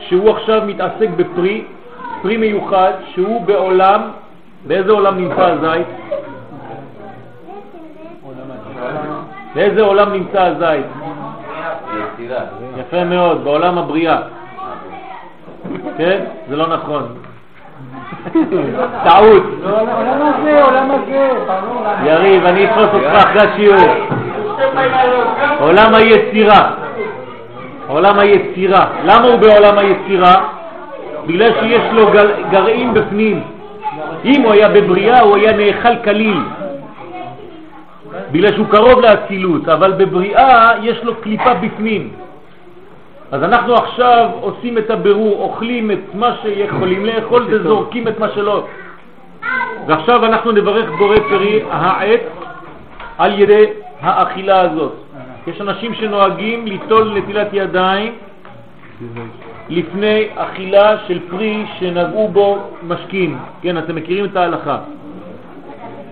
שהוא עכשיו מתעסק בפרי, פרי מיוחד, שהוא בעולם, באיזה עולם נמצא הזית? באיזה עולם נמצא הזית? יפה מאוד, בעולם הבריאה. כן? זה לא נכון. [laughs] טעות. עולם הזה, עולם הזה. יריב, אני אתפוס אותך אחרי השיעור. עולם היצירה. עולם היצירה. למה הוא בעולם היצירה? בגלל שיש לו גרעין בפנים. אם הוא היה בבריאה הוא היה נאכל כליל. בגלל שהוא קרוב לאצילות, אבל בבריאה יש לו קליפה בפנים. אז אנחנו עכשיו עושים את הבירור, אוכלים את מה שיכולים לאכול וזורקים את מה שלא. ועכשיו אנחנו נברך בורא פרי העץ על ידי האכילה הזאת. יש אנשים שנוהגים ליטול נטילת ידיים לפני אכילה של פרי שנגעו בו משכין. כן, אתם מכירים את ההלכה.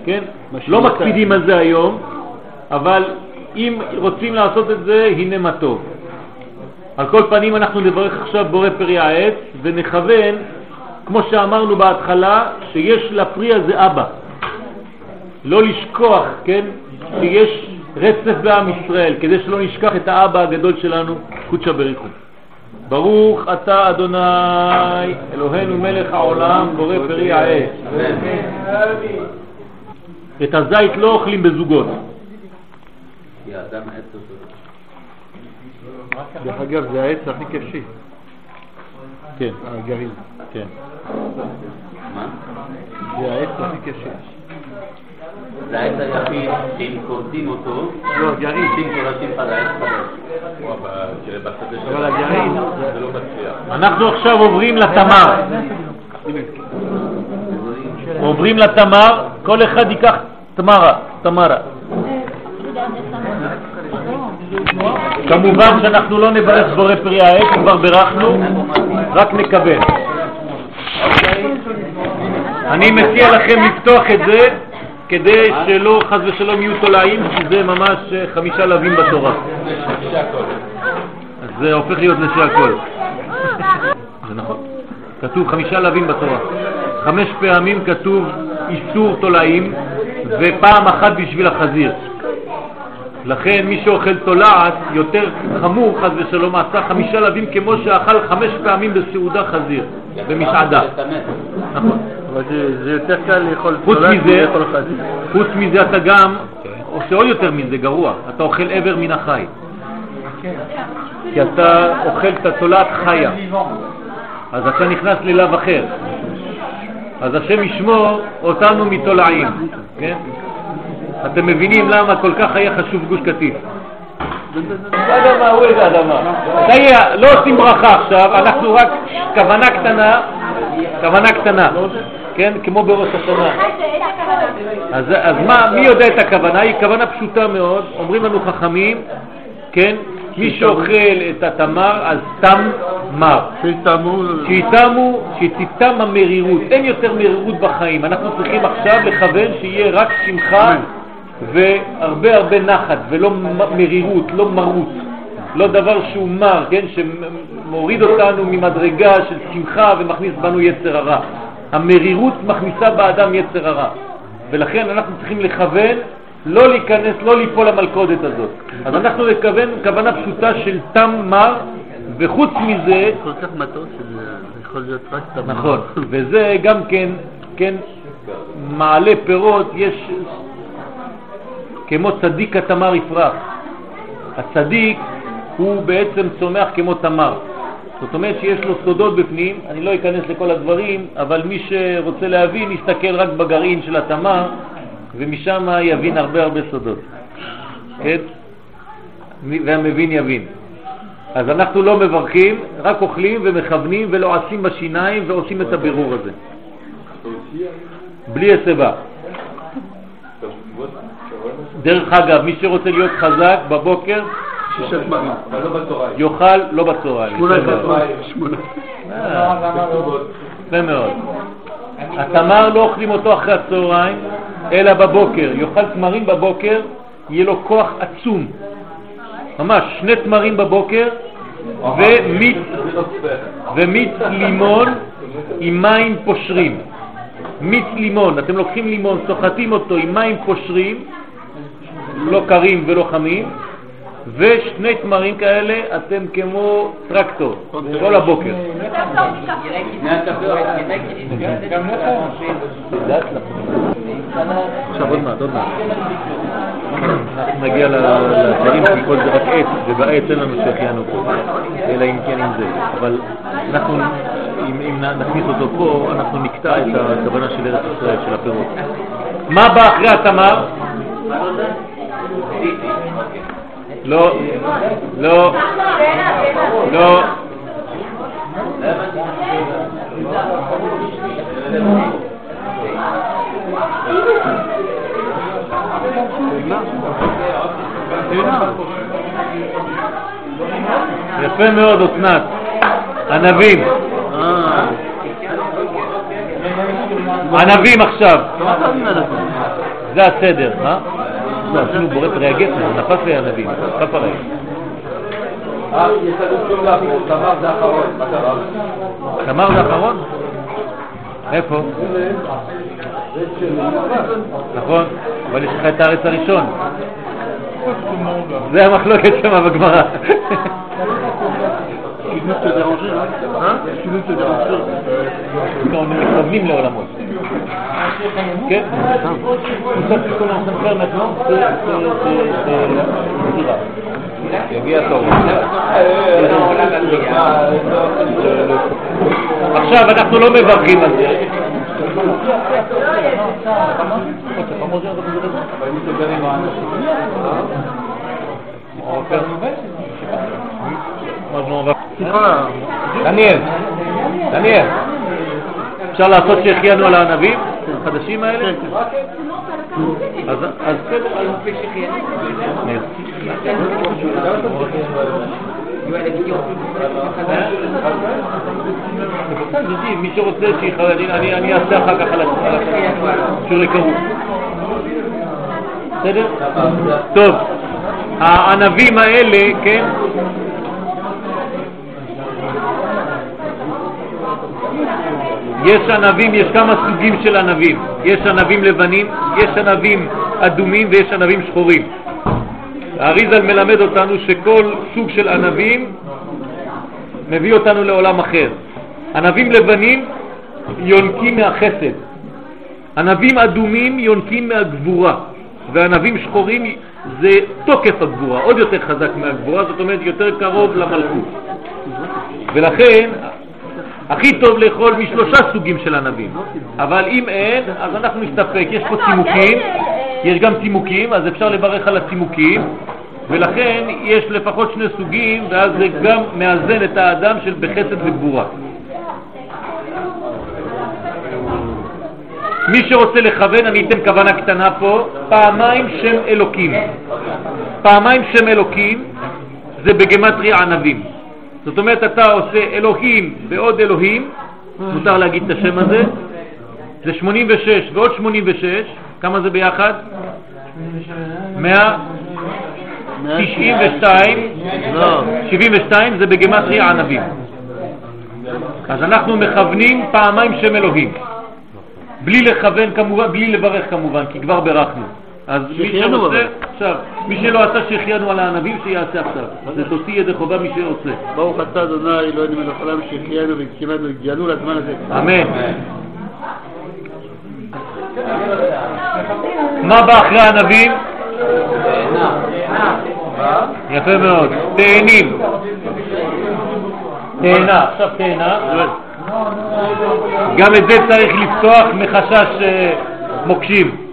כן? לא מקפידים על זה היום, אבל אם רוצים לעשות את זה, הנה מה טוב. על כל פנים אנחנו נברך עכשיו בורא פרי העץ ונכוון, כמו שאמרנו בהתחלה, שיש לפרי הזה אבא. לא לשכוח, כן, שיש רצף בעם ישראל, כדי שלא נשכח את האבא הגדול שלנו, קודשא בריחו. ברוך אתה אדוני אלוהינו מלך העולם בורא פרי העץ. את הזית לא אוכלים בזוגות. כי האדם העץ אותו. דרך אגב, זה העץ הכי קשה, כן, הגרעין. כן. מה? זה העץ הכי קשה. זה העץ היחיד שאם כורתים אותו, לא, גרעין. אבל הגרעין, זה לא מצליח. אנחנו עכשיו עוברים לתמר. עוברים לתמר, כל אחד ייקח תמרה, תמרה. כמובן שאנחנו לא נברך בורא פרי העץ, כבר בירכנו, רק נכוון. אני מציע לכם לפתוח את זה כדי שלא חס ושלום יהיו תולעים, כי זה ממש אה, חמישה לווים בתורה. זה הופך להיות נשי הכל. [laughs] זה נכון. כתוב חמישה לווים בתורה. חמש פעמים כתוב איסור תולעים, ופעם אחת בשביל החזיר. לכן מי שאוכל תולעת, יותר חמור חס ושלום, עשה חמישה לווים כמו שאכל חמש פעמים בסעודה חזיר, במסעדה. נכון. אבל זה יותר קל לאכול תולעת מלאכול חזיר. חוץ מזה אתה גם עושה עוד יותר מזה, גרוע, אתה אוכל עבר מן החי. כי אתה אוכל את התולעת חיה, אז אתה נכנס ללאו אחר. אז השם ישמור אותנו מתולעים, כן? אתם מבינים למה כל כך היה חשוב גוש קטיף. אדמה, הוא איזה אדמה. לא עושים ברכה עכשיו, אנחנו רק כוונה קטנה, כוונה קטנה, כן? כמו בראש השנה. אז, אז מה, מי יודע את הכוונה? היא כוונה פשוטה מאוד, אומרים לנו חכמים, כן? מי שאוכל את התמר, אז תם מר. שיתמו, שתיתם המרירות, אין יותר מרירות בחיים. אנחנו צריכים עכשיו לכוון שיהיה רק שמחה והרבה הרבה נחת ולא מרירות, לא מרות, לא דבר שהוא מר, כן, שמוריד אותנו ממדרגה של שמחה ומכניס בנו יצר הרע. המרירות מכניסה באדם יצר הרע, ולכן אנחנו צריכים לכוון לא להיכנס, לא ליפול למלכודת הזאת. אז אנחנו נכוון כוונה פשוטה של תם מר, וחוץ מזה, כל כך מתוק שזה יכול להיות רק תמר. נכון, וזה גם כן, כן, מעלה פירות, יש כמו צדיק התמר יפרח. הצדיק הוא בעצם צומח כמו תמר. זאת אומרת שיש לו סודות בפנים, אני לא אכנס לכל הדברים, אבל מי שרוצה להבין יסתכל רק בגרעין של התמר, ומשם יבין הרבה הרבה סודות. כן? והמבין יבין. אז אנחנו לא מברכים, רק אוכלים ומכוונים ולועסים בשיניים ועושים את הבירור הזה. בלי הסיבה. דרך אגב, מי שרוצה להיות חזק בבוקר, שישה תמרים. יאכל לא בצהריים. שמונה יפה מאוד. שמונה. אה, יפה מאוד. התמר לא אוכלים אותו אחרי הצהריים, אלא בבוקר. יאכל תמרים בבוקר, יהיה לו כוח עצום. ממש, שני תמרים בבוקר ומיץ, ומיץ לימון עם מים פושרים. מיץ לימון, אתם לוקחים לימון, סוחטים אותו עם מים פושרים, לא קרים ולא חמים, ושני תמרים כאלה אתם כמו טרקטור, כל הבוקר. עכשיו עוד מעט, עוד מעט. אנחנו נגיע לדברים כי כל זה רק עץ, ובעץ אין לנו שהחיינו פה, אלא אם כן עם זה. אבל אנחנו, אם, אם נכניס אותו פה, אנחנו נקטע את הכוונה של ארץ ישראל, של הפירות. מה בא אחרי התמר? לא, לא, לא. יפה מאוד, אסנת. ענבים. ענבים עכשיו. זה הסדר, אה? לא, עשינו בורא פרי הגפן, נפס לי ענבים, כף עליי. תמר זה אחרון? איפה? נכון, אבל יש לך את הארץ הראשון. זה המחלוקת שם בגמרא. Te déranger. quand on מכוונים לעולמות. כן? c'est- c'est- c'est דירה. יגיע התור. עכשיו אנחנו לא מברכים על זה. דניאל, דניאל, אפשר לעשות שהחיינו על הענבים החדשים האלה? אז אז בסדר, אז. מי שרוצה שיחד, אני אעשה אחר כך על שיעור היכרות. בסדר? טוב, הענבים האלה, כן? יש ענבים, יש כמה סוגים של ענבים. יש ענבים לבנים, יש ענבים אדומים ויש ענבים שחורים. האריזל מלמד אותנו שכל סוג של ענבים מביא אותנו לעולם אחר. ענבים לבנים יונקים מהחסד, ענבים אדומים יונקים מהגבורה, וענבים שחורים זה תוקף הגבורה, עוד יותר חזק מהגבורה, זאת אומרת יותר קרוב למלכות. ולכן הכי טוב לאכול משלושה סוגים של ענבים, אבל אם אין, אז אנחנו נסתפק. יש פה צימוקים, יש גם צימוקים, אז אפשר לברך על הצימוקים, ולכן יש לפחות שני סוגים, ואז זה גם מאזן את האדם של בחסד וגבורה. מי שרוצה לכוון, אני אתן כוונה קטנה פה, פעמיים שם אלוקים. פעמיים שם אלוקים זה בגמטריה ענבים. זאת אומרת, אתה עושה אלוהים ועוד אלוהים, מותר להגיד את השם הזה, זה 86 ועוד 86, כמה זה ביחד? 192, לא, 72 זה בגמטריה ענבים. אז אנחנו מכוונים פעמיים שם אלוהים. בלי לכוון כמובן, בלי לברך כמובן, כי כבר ברכנו. אז מי שרוצה, עכשיו, מי שלא עשה שהחיינו על הענבים, שיעשה עכשיו. זה תוציא ידי חובה מי שרוצה. ברוך אתה אדוני אלוהינו מלך העולם שהחיינו והגשימנו והגיענו לזמן הזה. אמן. מה בא אחרי הענבים? יפה מאוד. תאנים. תאנה, עכשיו תאנה. גם את זה צריך לפתוח מחשש אה, מוקשים.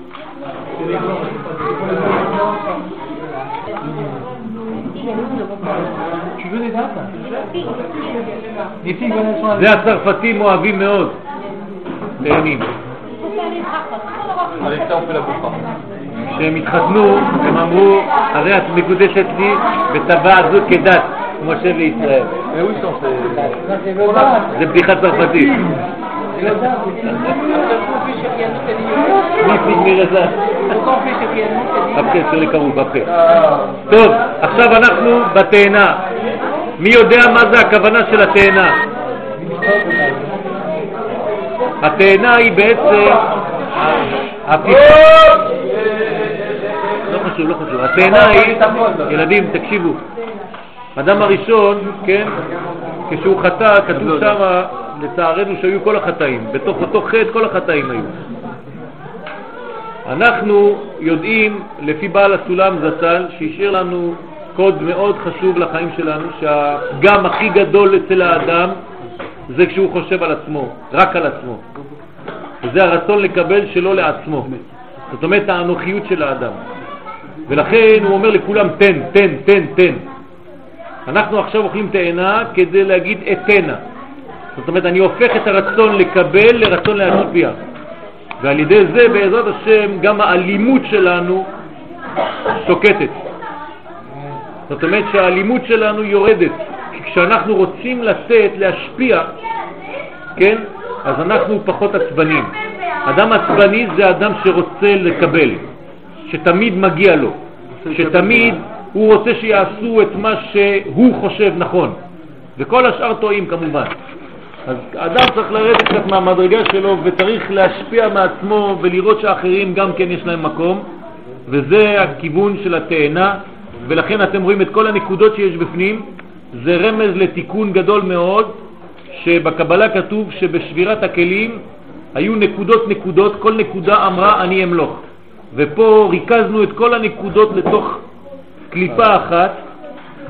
זה הצרפתים אוהבים מאוד, תאנים. כשהם התחתנו, הם אמרו, הרי את מקודשת לי בטבעת זו כדת, משה וישראל. זה בדיחה צרפתית. טוב, עכשיו אנחנו בתאנה. מי יודע מה זה הכוונה של התאנה? התאנה היא בעצם... לא חשוב, לא חשוב. התאנה היא... ילדים, תקשיבו. האדם הראשון, כן, כשהוא חטא, כתוב שמה, לצערנו שהיו כל החטאים. בתוך אותו חטא כל החטאים היו. אנחנו יודעים, לפי בעל הסולם זצ"ל, שהשאיר לנו קוד מאוד חשוב לחיים שלנו, שהפגם הכי גדול אצל האדם זה כשהוא חושב על עצמו, רק על עצמו. וזה הרצון לקבל שלא לעצמו. זאת אומרת, האנוכיות של האדם. ולכן הוא אומר לכולם, תן, תן, תן, תן. אנחנו עכשיו אוכלים תאנה כדי להגיד אתנה. זאת אומרת, אני הופך את הרצון לקבל לרצון להשפיע. ועל ידי זה, בעזרת השם, גם האלימות שלנו שוקטת. זאת אומרת שהאלימות שלנו יורדת. כי כשאנחנו רוצים לתת, להשפיע, כן, אז אנחנו פחות עצבנים. אדם עצבני זה אדם שרוצה לקבל, שתמיד מגיע לו, שתמיד הוא רוצה שיעשו את מה שהוא חושב נכון, וכל השאר טועים כמובן. אז אדם צריך לרדת קצת מהמדרגה שלו וצריך להשפיע מעצמו ולראות שאחרים גם כן יש להם מקום, וזה הכיוון של התאנה, ולכן אתם רואים את כל הנקודות שיש בפנים, זה רמז לתיקון גדול מאוד, שבקבלה כתוב שבשבירת הכלים היו נקודות נקודות, כל נקודה אמרה אני אמלוך. ופה ריכזנו את כל הנקודות לתוך קליפה אחת,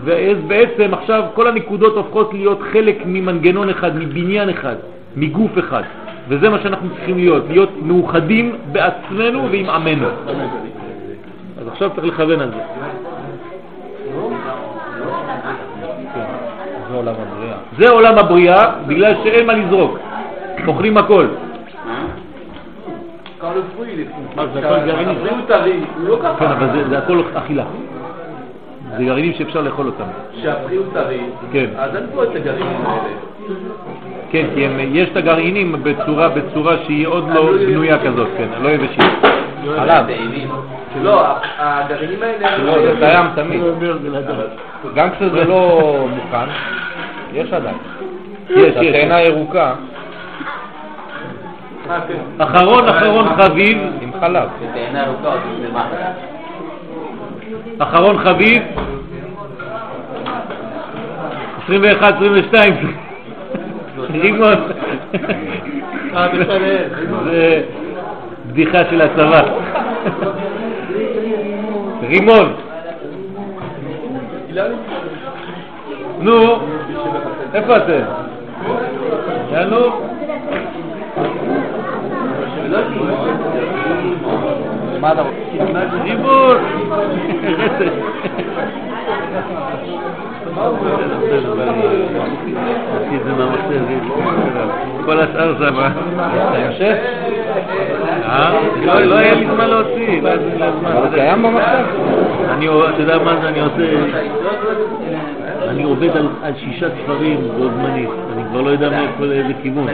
ואז בעצם עכשיו כל הנקודות הופכות להיות חלק ממנגנון אחד, מבניין אחד, מגוף אחד. וזה מה שאנחנו צריכים להיות, להיות מאוחדים בעצמנו ועם עמנו. אז עכשיו צריך לכוון על זה. זה עולם הבריאה. זה עולם הבריאה, בגלל שאין מה לזרוק. אוכלים הכל. מה, זה הכל גרעיני? לא. כן, אבל זה, זה הכל אכילה. זה גרעינים שאפשר לאכול אותם. שהבריאות הרי, כן. אז אין פה את הגרעינים האלה. כן, כי הם, יש את הגרעינים בצורה, בצורה שהיא עוד לא בנויה כזאת, כן, לא יבשים. חלב. לא, הגרעינים האלה... לא, זה קיים תמיד. גם כשזה לא מוכן, יש עדיין. יש, יש. התאנה הירוקה כן. אחרון אחרון חביב, עם חלב. תאנה ארוכה עוד שלמה. אחרון חביב, 21, 22. רימון. אה. זה בדיחה של הצבא. רימון. נו, איפה אתם? יאללה. מה אתה רוצה? מהמחשב, כל השאר. אתה יושב? אה? לא לא היה לי זמן להוציא, לא היה לי זמן. אבל זה קיים במחשב? אני, אתה יודע מה זה אני עושה? אני עובד על, על שישה ספרים בו זמנית, אני כבר לא יודע מאיפה לאיזה כיוון.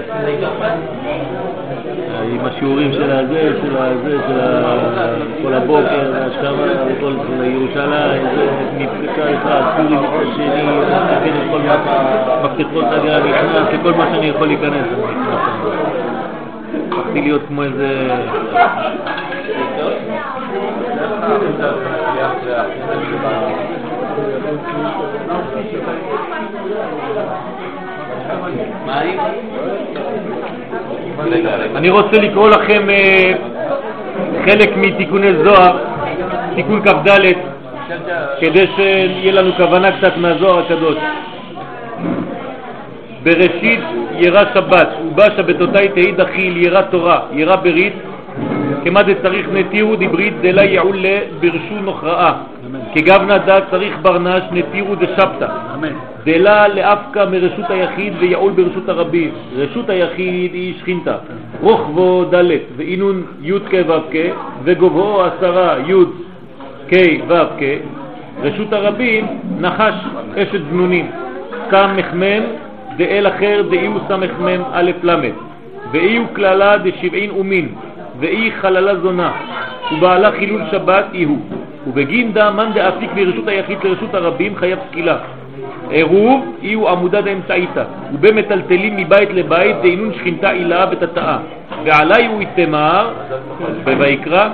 עם השיעורים של הזה, של הזה, של כל הבוקר, והשכמה, וכל ירושלים, זה פורים מצד שני, מתקן את כל מה- מפתחות הגעה, נכנס לכל מה שאני יכול להיכנס. הפכתי להיות כמו איזה... רגע. אני רוצה לקרוא לכם אה, חלק מתיקוני זוהר, תיקון כ"ד, כדי שיהיה לנו כוונה קצת מהזוהר הקדוש. בראשית ירא שבת, ובא שבתותי תהי דחיל ירא תורה, ירא ברית, כמה דצריך נטירו דברית דלה יעולה ברשו נוכרעה, כגבנה דה צריך ברנש נטירו דשבתא, דלה לאפקא מרשות היחיד ויעול ברשות הרבים. רשות היחיד היא שכינתה. רוחבו ד' ואינון י' כ' ו' כ' וגובהו עשרה י' כ' ו' כ'. רשות הרבים נחש אשת זנונים. מחמם דאל אחר דאי הוא סמ"ם א' ל' ואי הוא כללה דשבעין אומין ואי חללה זונה ובעלה חילול שבת אי הוא ובגין דא מאן דאפיק מרשות היחיד לרשות הרבים חייב סקילה עירוב איהו עמודא דאמצעיתא ובמטלטלים מבית לבית דאינון שכינתא עילאה ותתאה ועלייהו אתמר בויקרא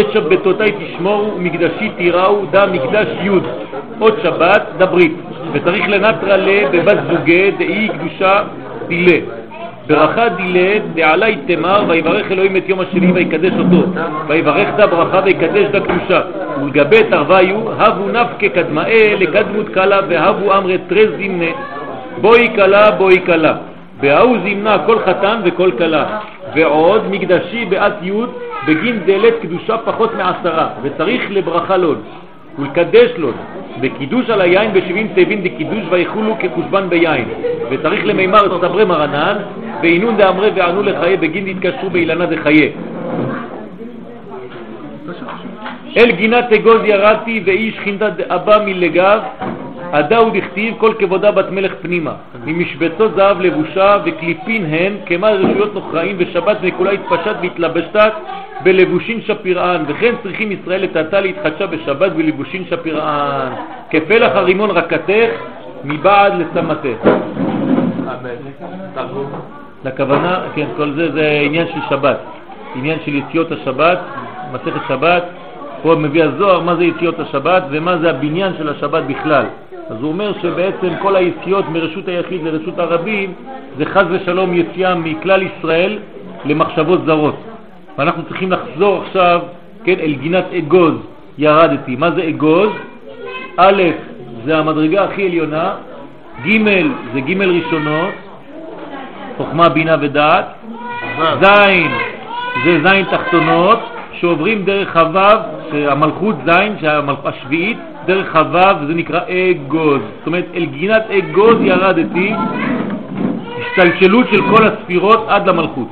את שבתותי תשמורו ומקדשי תיראו דא מקדש י' עוד שבת דא ברית וצריך לנטרא לה בבת זוגיה דאיהי קדושה דיליה ברכה דיליה דעליה אתמר ויברך אלוהים את יום השני ויקדש אותו. ויברך דה ברכה ויקדש דה קדושה ולגבי תרוויו הבו נפקה קדמאה לקדמות קלה והבו אמרי תרז זמנה. בואי קלה בואי קלה בהוא זימנה כל חתן וכל כלה. ועוד מקדשי בעת י' בגין דלת קדושה פחות מעשרה. וצריך לברכה לוד. ולקדש לוד בקידוש על היין בשבעים תבין דקידוש ויכולו כחושבן ביין. וצריך למימר סברי מרנן ואינון דאמרי וענו לחיי בגין דתקשרו באילנה דחיי אל גינת אגוז ירדתי ואיש חינדה דאבא מלגב עדה הוא דכתיב כל כבודה בת מלך פנימה. ממשבצות זהב לבושה וקליפין הן כמה רשויות נוכרעים ושבת וכולה התפשט והתלבשת בלבושין שפירען וכן צריכים ישראל לטאטא להתחדשה בשבת בלבושין שפירען כפלח הרימון רקתך מבעד תרגום. לכוונה, כן, כל זה זה עניין של שבת, עניין של יציאות השבת, מסכת שבת, פה מביא הזוהר מה זה יציאות השבת ומה זה הבניין של השבת בכלל. אז הוא אומר שבעצם כל היציאות מרשות היחיד לרשות הרבים זה חז ושלום יציאה מכלל ישראל למחשבות זרות. ואנחנו צריכים לחזור עכשיו, כן, אל גינת אגוז, ירדתי. מה זה אגוז? א', זה המדרגה הכי עליונה, ג' זה ג' ראשונות, חוכמה, בינה ודעת, זין זה זין תחתונות שעוברים דרך הוו, המלכות זין, שהמלכות השביעית, דרך הוו זה נקרא אגוז. זאת אומרת, אל גינת אגוז ירדתי, השתלשלות של כל הספירות עד למלכות.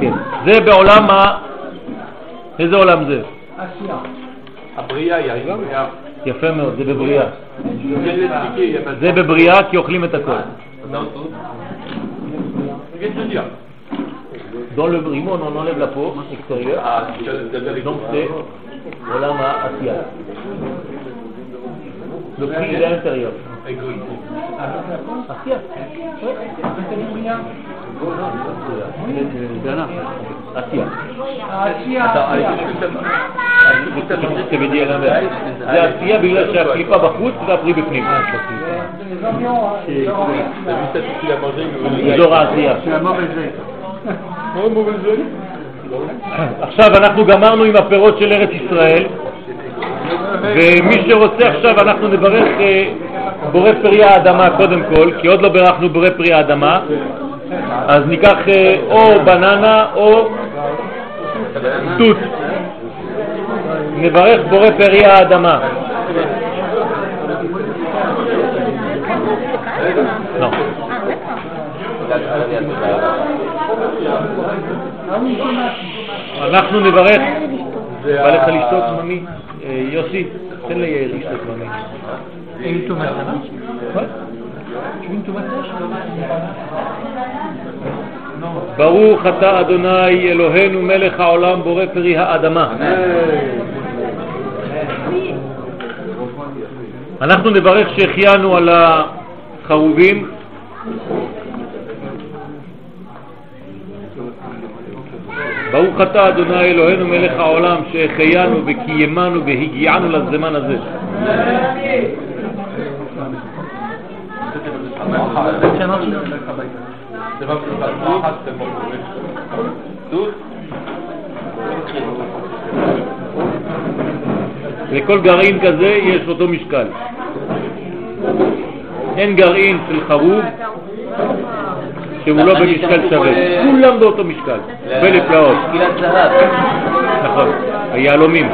כן. זה בעולם ה... איזה עולם זה? הבריאה היא הבריאה. יפה מאוד, זה בבריאה. De זה בבריאה כי אוכלים את הכל. Dans tout. Qu'est-ce que tu veux dire Dans le brimon, on enlève la peau extérieure, Ah, tu as le donc c'est עולם העשייה. Le prix il est à l'intérieur. עשייה. עשייה. העשייה, Attends, allez, העשייה. qu'est-ce que ça Qu'est-ce que ça זה בדיוק l'inverse. זה עשייה בגלל שהקליפה בחוץ והפרי בפנים. Les oignons, hein, les oignons. T'as vu ça, tu l'as mangé אזור העשייה. עכשיו אנחנו גמרנו עם הפירות של ארץ ישראל, ומי שרוצה עכשיו אנחנו נברך אה, בורא פרי האדמה קודם כל, כי עוד לא בירכנו בורא פרי האדמה, אז ניקח אה, או בננה או תות. נברך בורא פרי האדמה. אנחנו נברך, בא לך לשתות ממי? אה, יוסי, תן ליאיר לשתות ממי. ברוך אתה אדוני אלוהינו מלך העולם בורא פרי האדמה. אנחנו נברך שהחיינו על החרובים. ברוך אתה אדוני אלוהינו מלך העולם שהחיינו וקיימנו והגיענו לזמן הזה. לכל גרעין כזה יש אותו משקל. אין גרעין של חרוב שהוא לא במשקל שווה, כולם באותו משקל, ולפלאות. זהב. נכון, היהלומים,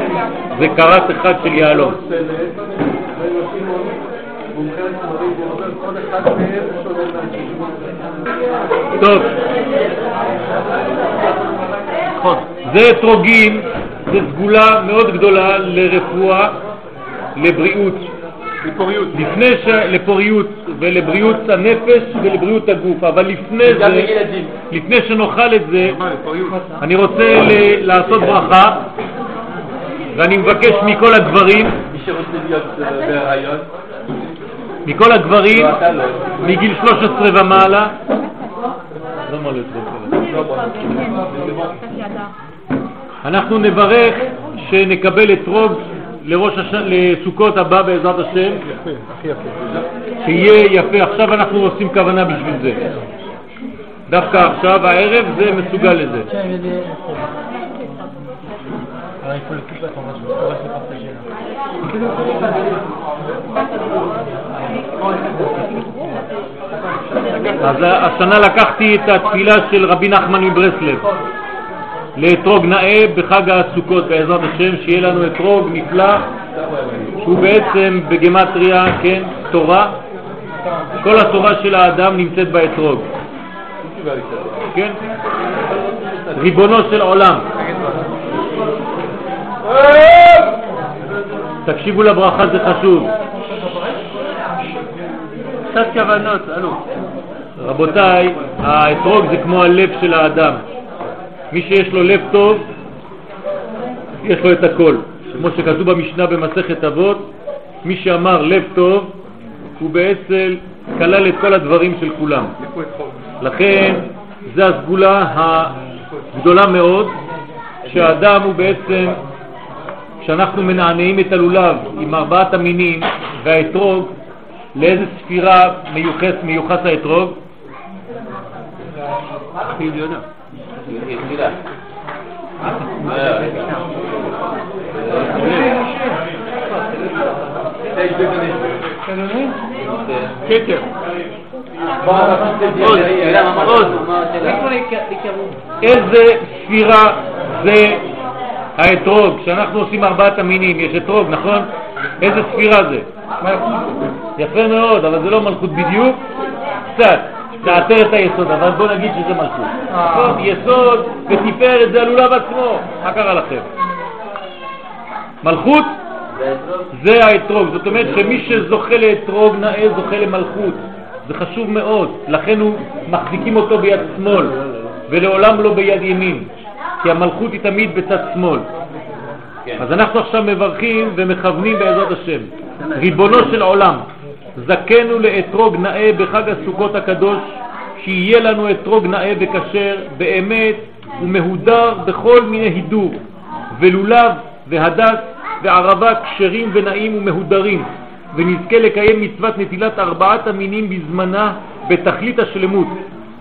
זה קרת אחד של יהלום. טוב, זה אתרוגים, זה סגולה מאוד גדולה לרפואה, לבריאות. לפוריות. לפני ש... לפוריות ולבריאות הנפש ולבריאות הגוף, אבל לפני זה. לפני שנאכל את זה, אני רוצה ל- לעשות ברכה, ואני מבקש מכל הגברים, מי שרוצה להיות אה, בהיריון, מכל הגברים, לא, לא. מגיל 13 ומעלה, לא לא אנחנו נברך שנקבל אתרוג לראש הש... לסוכות הבא בעזרת השם, שיהיה יפה. עכשיו אנחנו עושים כוונה בשביל זה. דווקא עכשיו, הערב, זה מסוגל לזה. אז השנה לקחתי את התפילה של רבי נחמן מברסלב לאתרוג נאה בחג הסוכות בעזרת השם, שיהיה לנו אתרוג נפלא שהוא בעצם בגמטריה, כן, תורה. כל התורה של האדם נמצאת באתרוג, כן? ריבונו של עולם. תקשיבו לברכה, זה חשוב. קצת כוונות, הלו. רבותיי, האתרוג זה כמו הלב של האדם. מי שיש לו לב טוב, יש לו את הכל. כמו שכתוב במשנה במסכת אבות, מי שאמר לב טוב, הוא בעצם כלל את כל הדברים של כולם. לכן, זו הסגולה הגדולה מאוד, שהאדם הוא בעצם, כשאנחנו מנענעים את הלולב עם ארבעת המינים והאתרוג, לאיזה ספירה מיוחס, מיוחס האתרוג? איזה ספירה זה האתרוג? כשאנחנו עושים ארבעת המינים, יש אתרוג, נכון? איזה ספירה זה? יפה מאוד, אבל זה לא מלכות בדיוק, קצת. תאתר את היסוד, אבל בוא נגיד שזה מלכות. נכון? יסוד ותפארת זה הלולב עצמו. מה קרה לכם? מלכות זה האתרוג, זאת אומרת שמי שזוכה לאתרוג נאה זוכה למלכות, זה חשוב מאוד, לכן הוא מחזיקים אותו ביד שמאל ולעולם לא ביד ימין, כי המלכות היא תמיד בצד שמאל. אז אנחנו עכשיו מברכים ומכוונים בעזרת השם. ריבונו של עולם, זכנו לאתרוג נאה בחג הסוכות הקדוש, שיהיה לנו אתרוג נאה וכשר, באמת ומהודר בכל מיני הידור, ולולב והדס וערבה כשרים ונאים ומהודרים, ונזכה לקיים מצוות נטילת ארבעת המינים בזמנה בתכלית השלמות,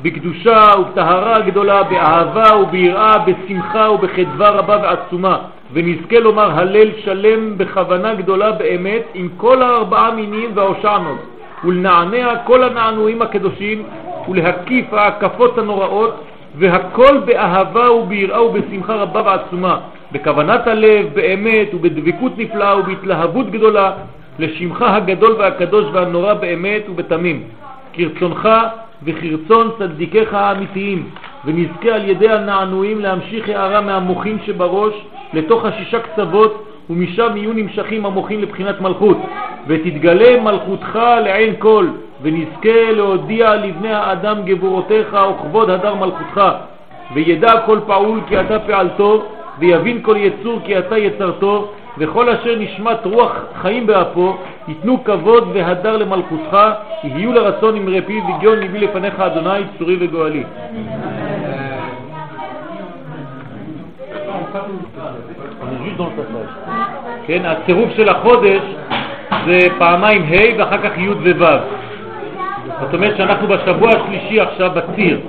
בקדושה ובטהרה גדולה, באהבה וביראה, בשמחה ובחדווה רבה ועצומה, ונזכה לומר הלל שלם בכוונה גדולה באמת עם כל הארבעה מינים וההושענות, ולנענע כל הנענועים הקדושים, ולהקיף ההקפות הנוראות, והכל באהבה וביראה ובשמחה רבה ועצומה, בכוונת הלב, באמת ובדבקות נפלאה ובהתלהבות גדולה, לשמך הגדול והקדוש והנורא באמת ובתמים. כרצונך וכרצון צדיקיך האמיתיים, ונזכה על ידי הנענועים להמשיך הערה מהמוחים שבראש לתוך השישה קצוות, ומשם יהיו נמשכים המוחים לבחינת מלכות, ותתגלה מלכותך לעין כל, ונזכה להודיע לבני האדם גבורותיך וכבוד הדר מלכותך, וידע כל פעול כי אתה פעלתו, ויבין כל יצור כי אתה יצרתו, וכל אשר נשמת רוח חיים באפו, ייתנו כבוד והדר למלכותך, יהיו לרצון עם רפי וגיון ליבי לפניך אדוני, צורי וגואלי. כן, הצירוף של החודש זה פעמיים ה' ואחר כך י' וו'. זאת אומרת שאנחנו בשבוע השלישי עכשיו בציר.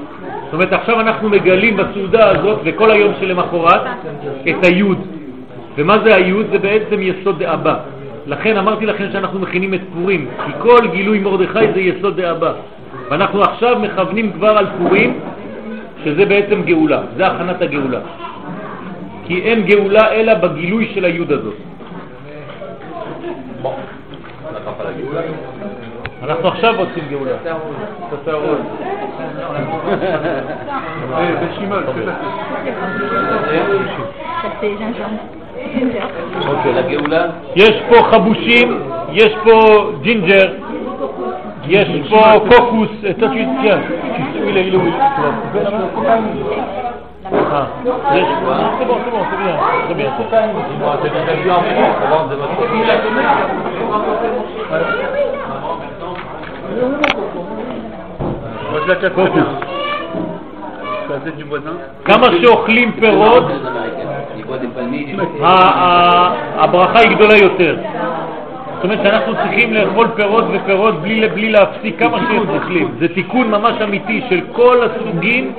זאת אומרת עכשיו אנחנו מגלים בסעודה הזאת וכל היום שלמחרת את היוד. ומה זה היוד? זה בעצם יסוד דאבא. לכן אמרתי לכם שאנחנו מכינים את פורים, כי כל גילוי מרדכי זה יסוד דאבא. ואנחנו עכשיו מכוונים כבר על פורים, שזה בעצם גאולה, זה הכנת הגאולה. כי אין גאולה אלא בגילוי של היוד הזאת. אנחנו עכשיו רוצים גאולה. אוקיי, לגאולה? יש פה חבושים, יש פה ג'ינג'ר, יש פה קוקוס, כן, Ah, casse très קוקוס. כמה שאוכלים פירות, הברכה היא גדולה יותר. זאת אומרת שאנחנו צריכים לאכול פירות ופירות בלי, בלי להפסיק כמה שהם אוכלים. זה תיקון ממש אמיתי של כל הסוגים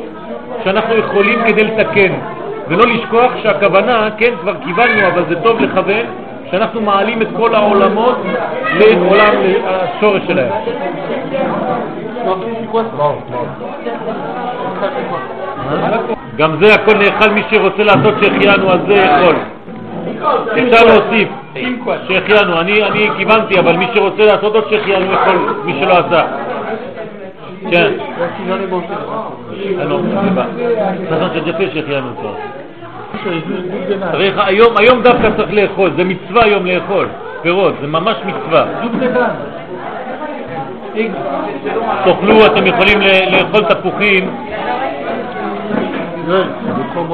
שאנחנו יכולים כדי לתקן. ולא לשכוח שהכוונה, כן, כבר קיבלנו, אבל זה טוב לכוון, שאנחנו מעלים את כל העולמות לעולם השורש שלהם. גם זה הכל נאכל מי שרוצה לעשות שהחיינו, אז זה יכול. אפשר להוסיף, שהחיינו, אני, כיוונתי, אבל מי שרוצה לעשות עוד שהחיינו יכול, מי שלא עשה. כן. נכון. צריך, היום, היום דווקא צריך לאכול, זה מצווה היום לאכול, פירות, זה ממש מצווה. תאכלו, אתם יכולים לאכול תפוחים, 嗯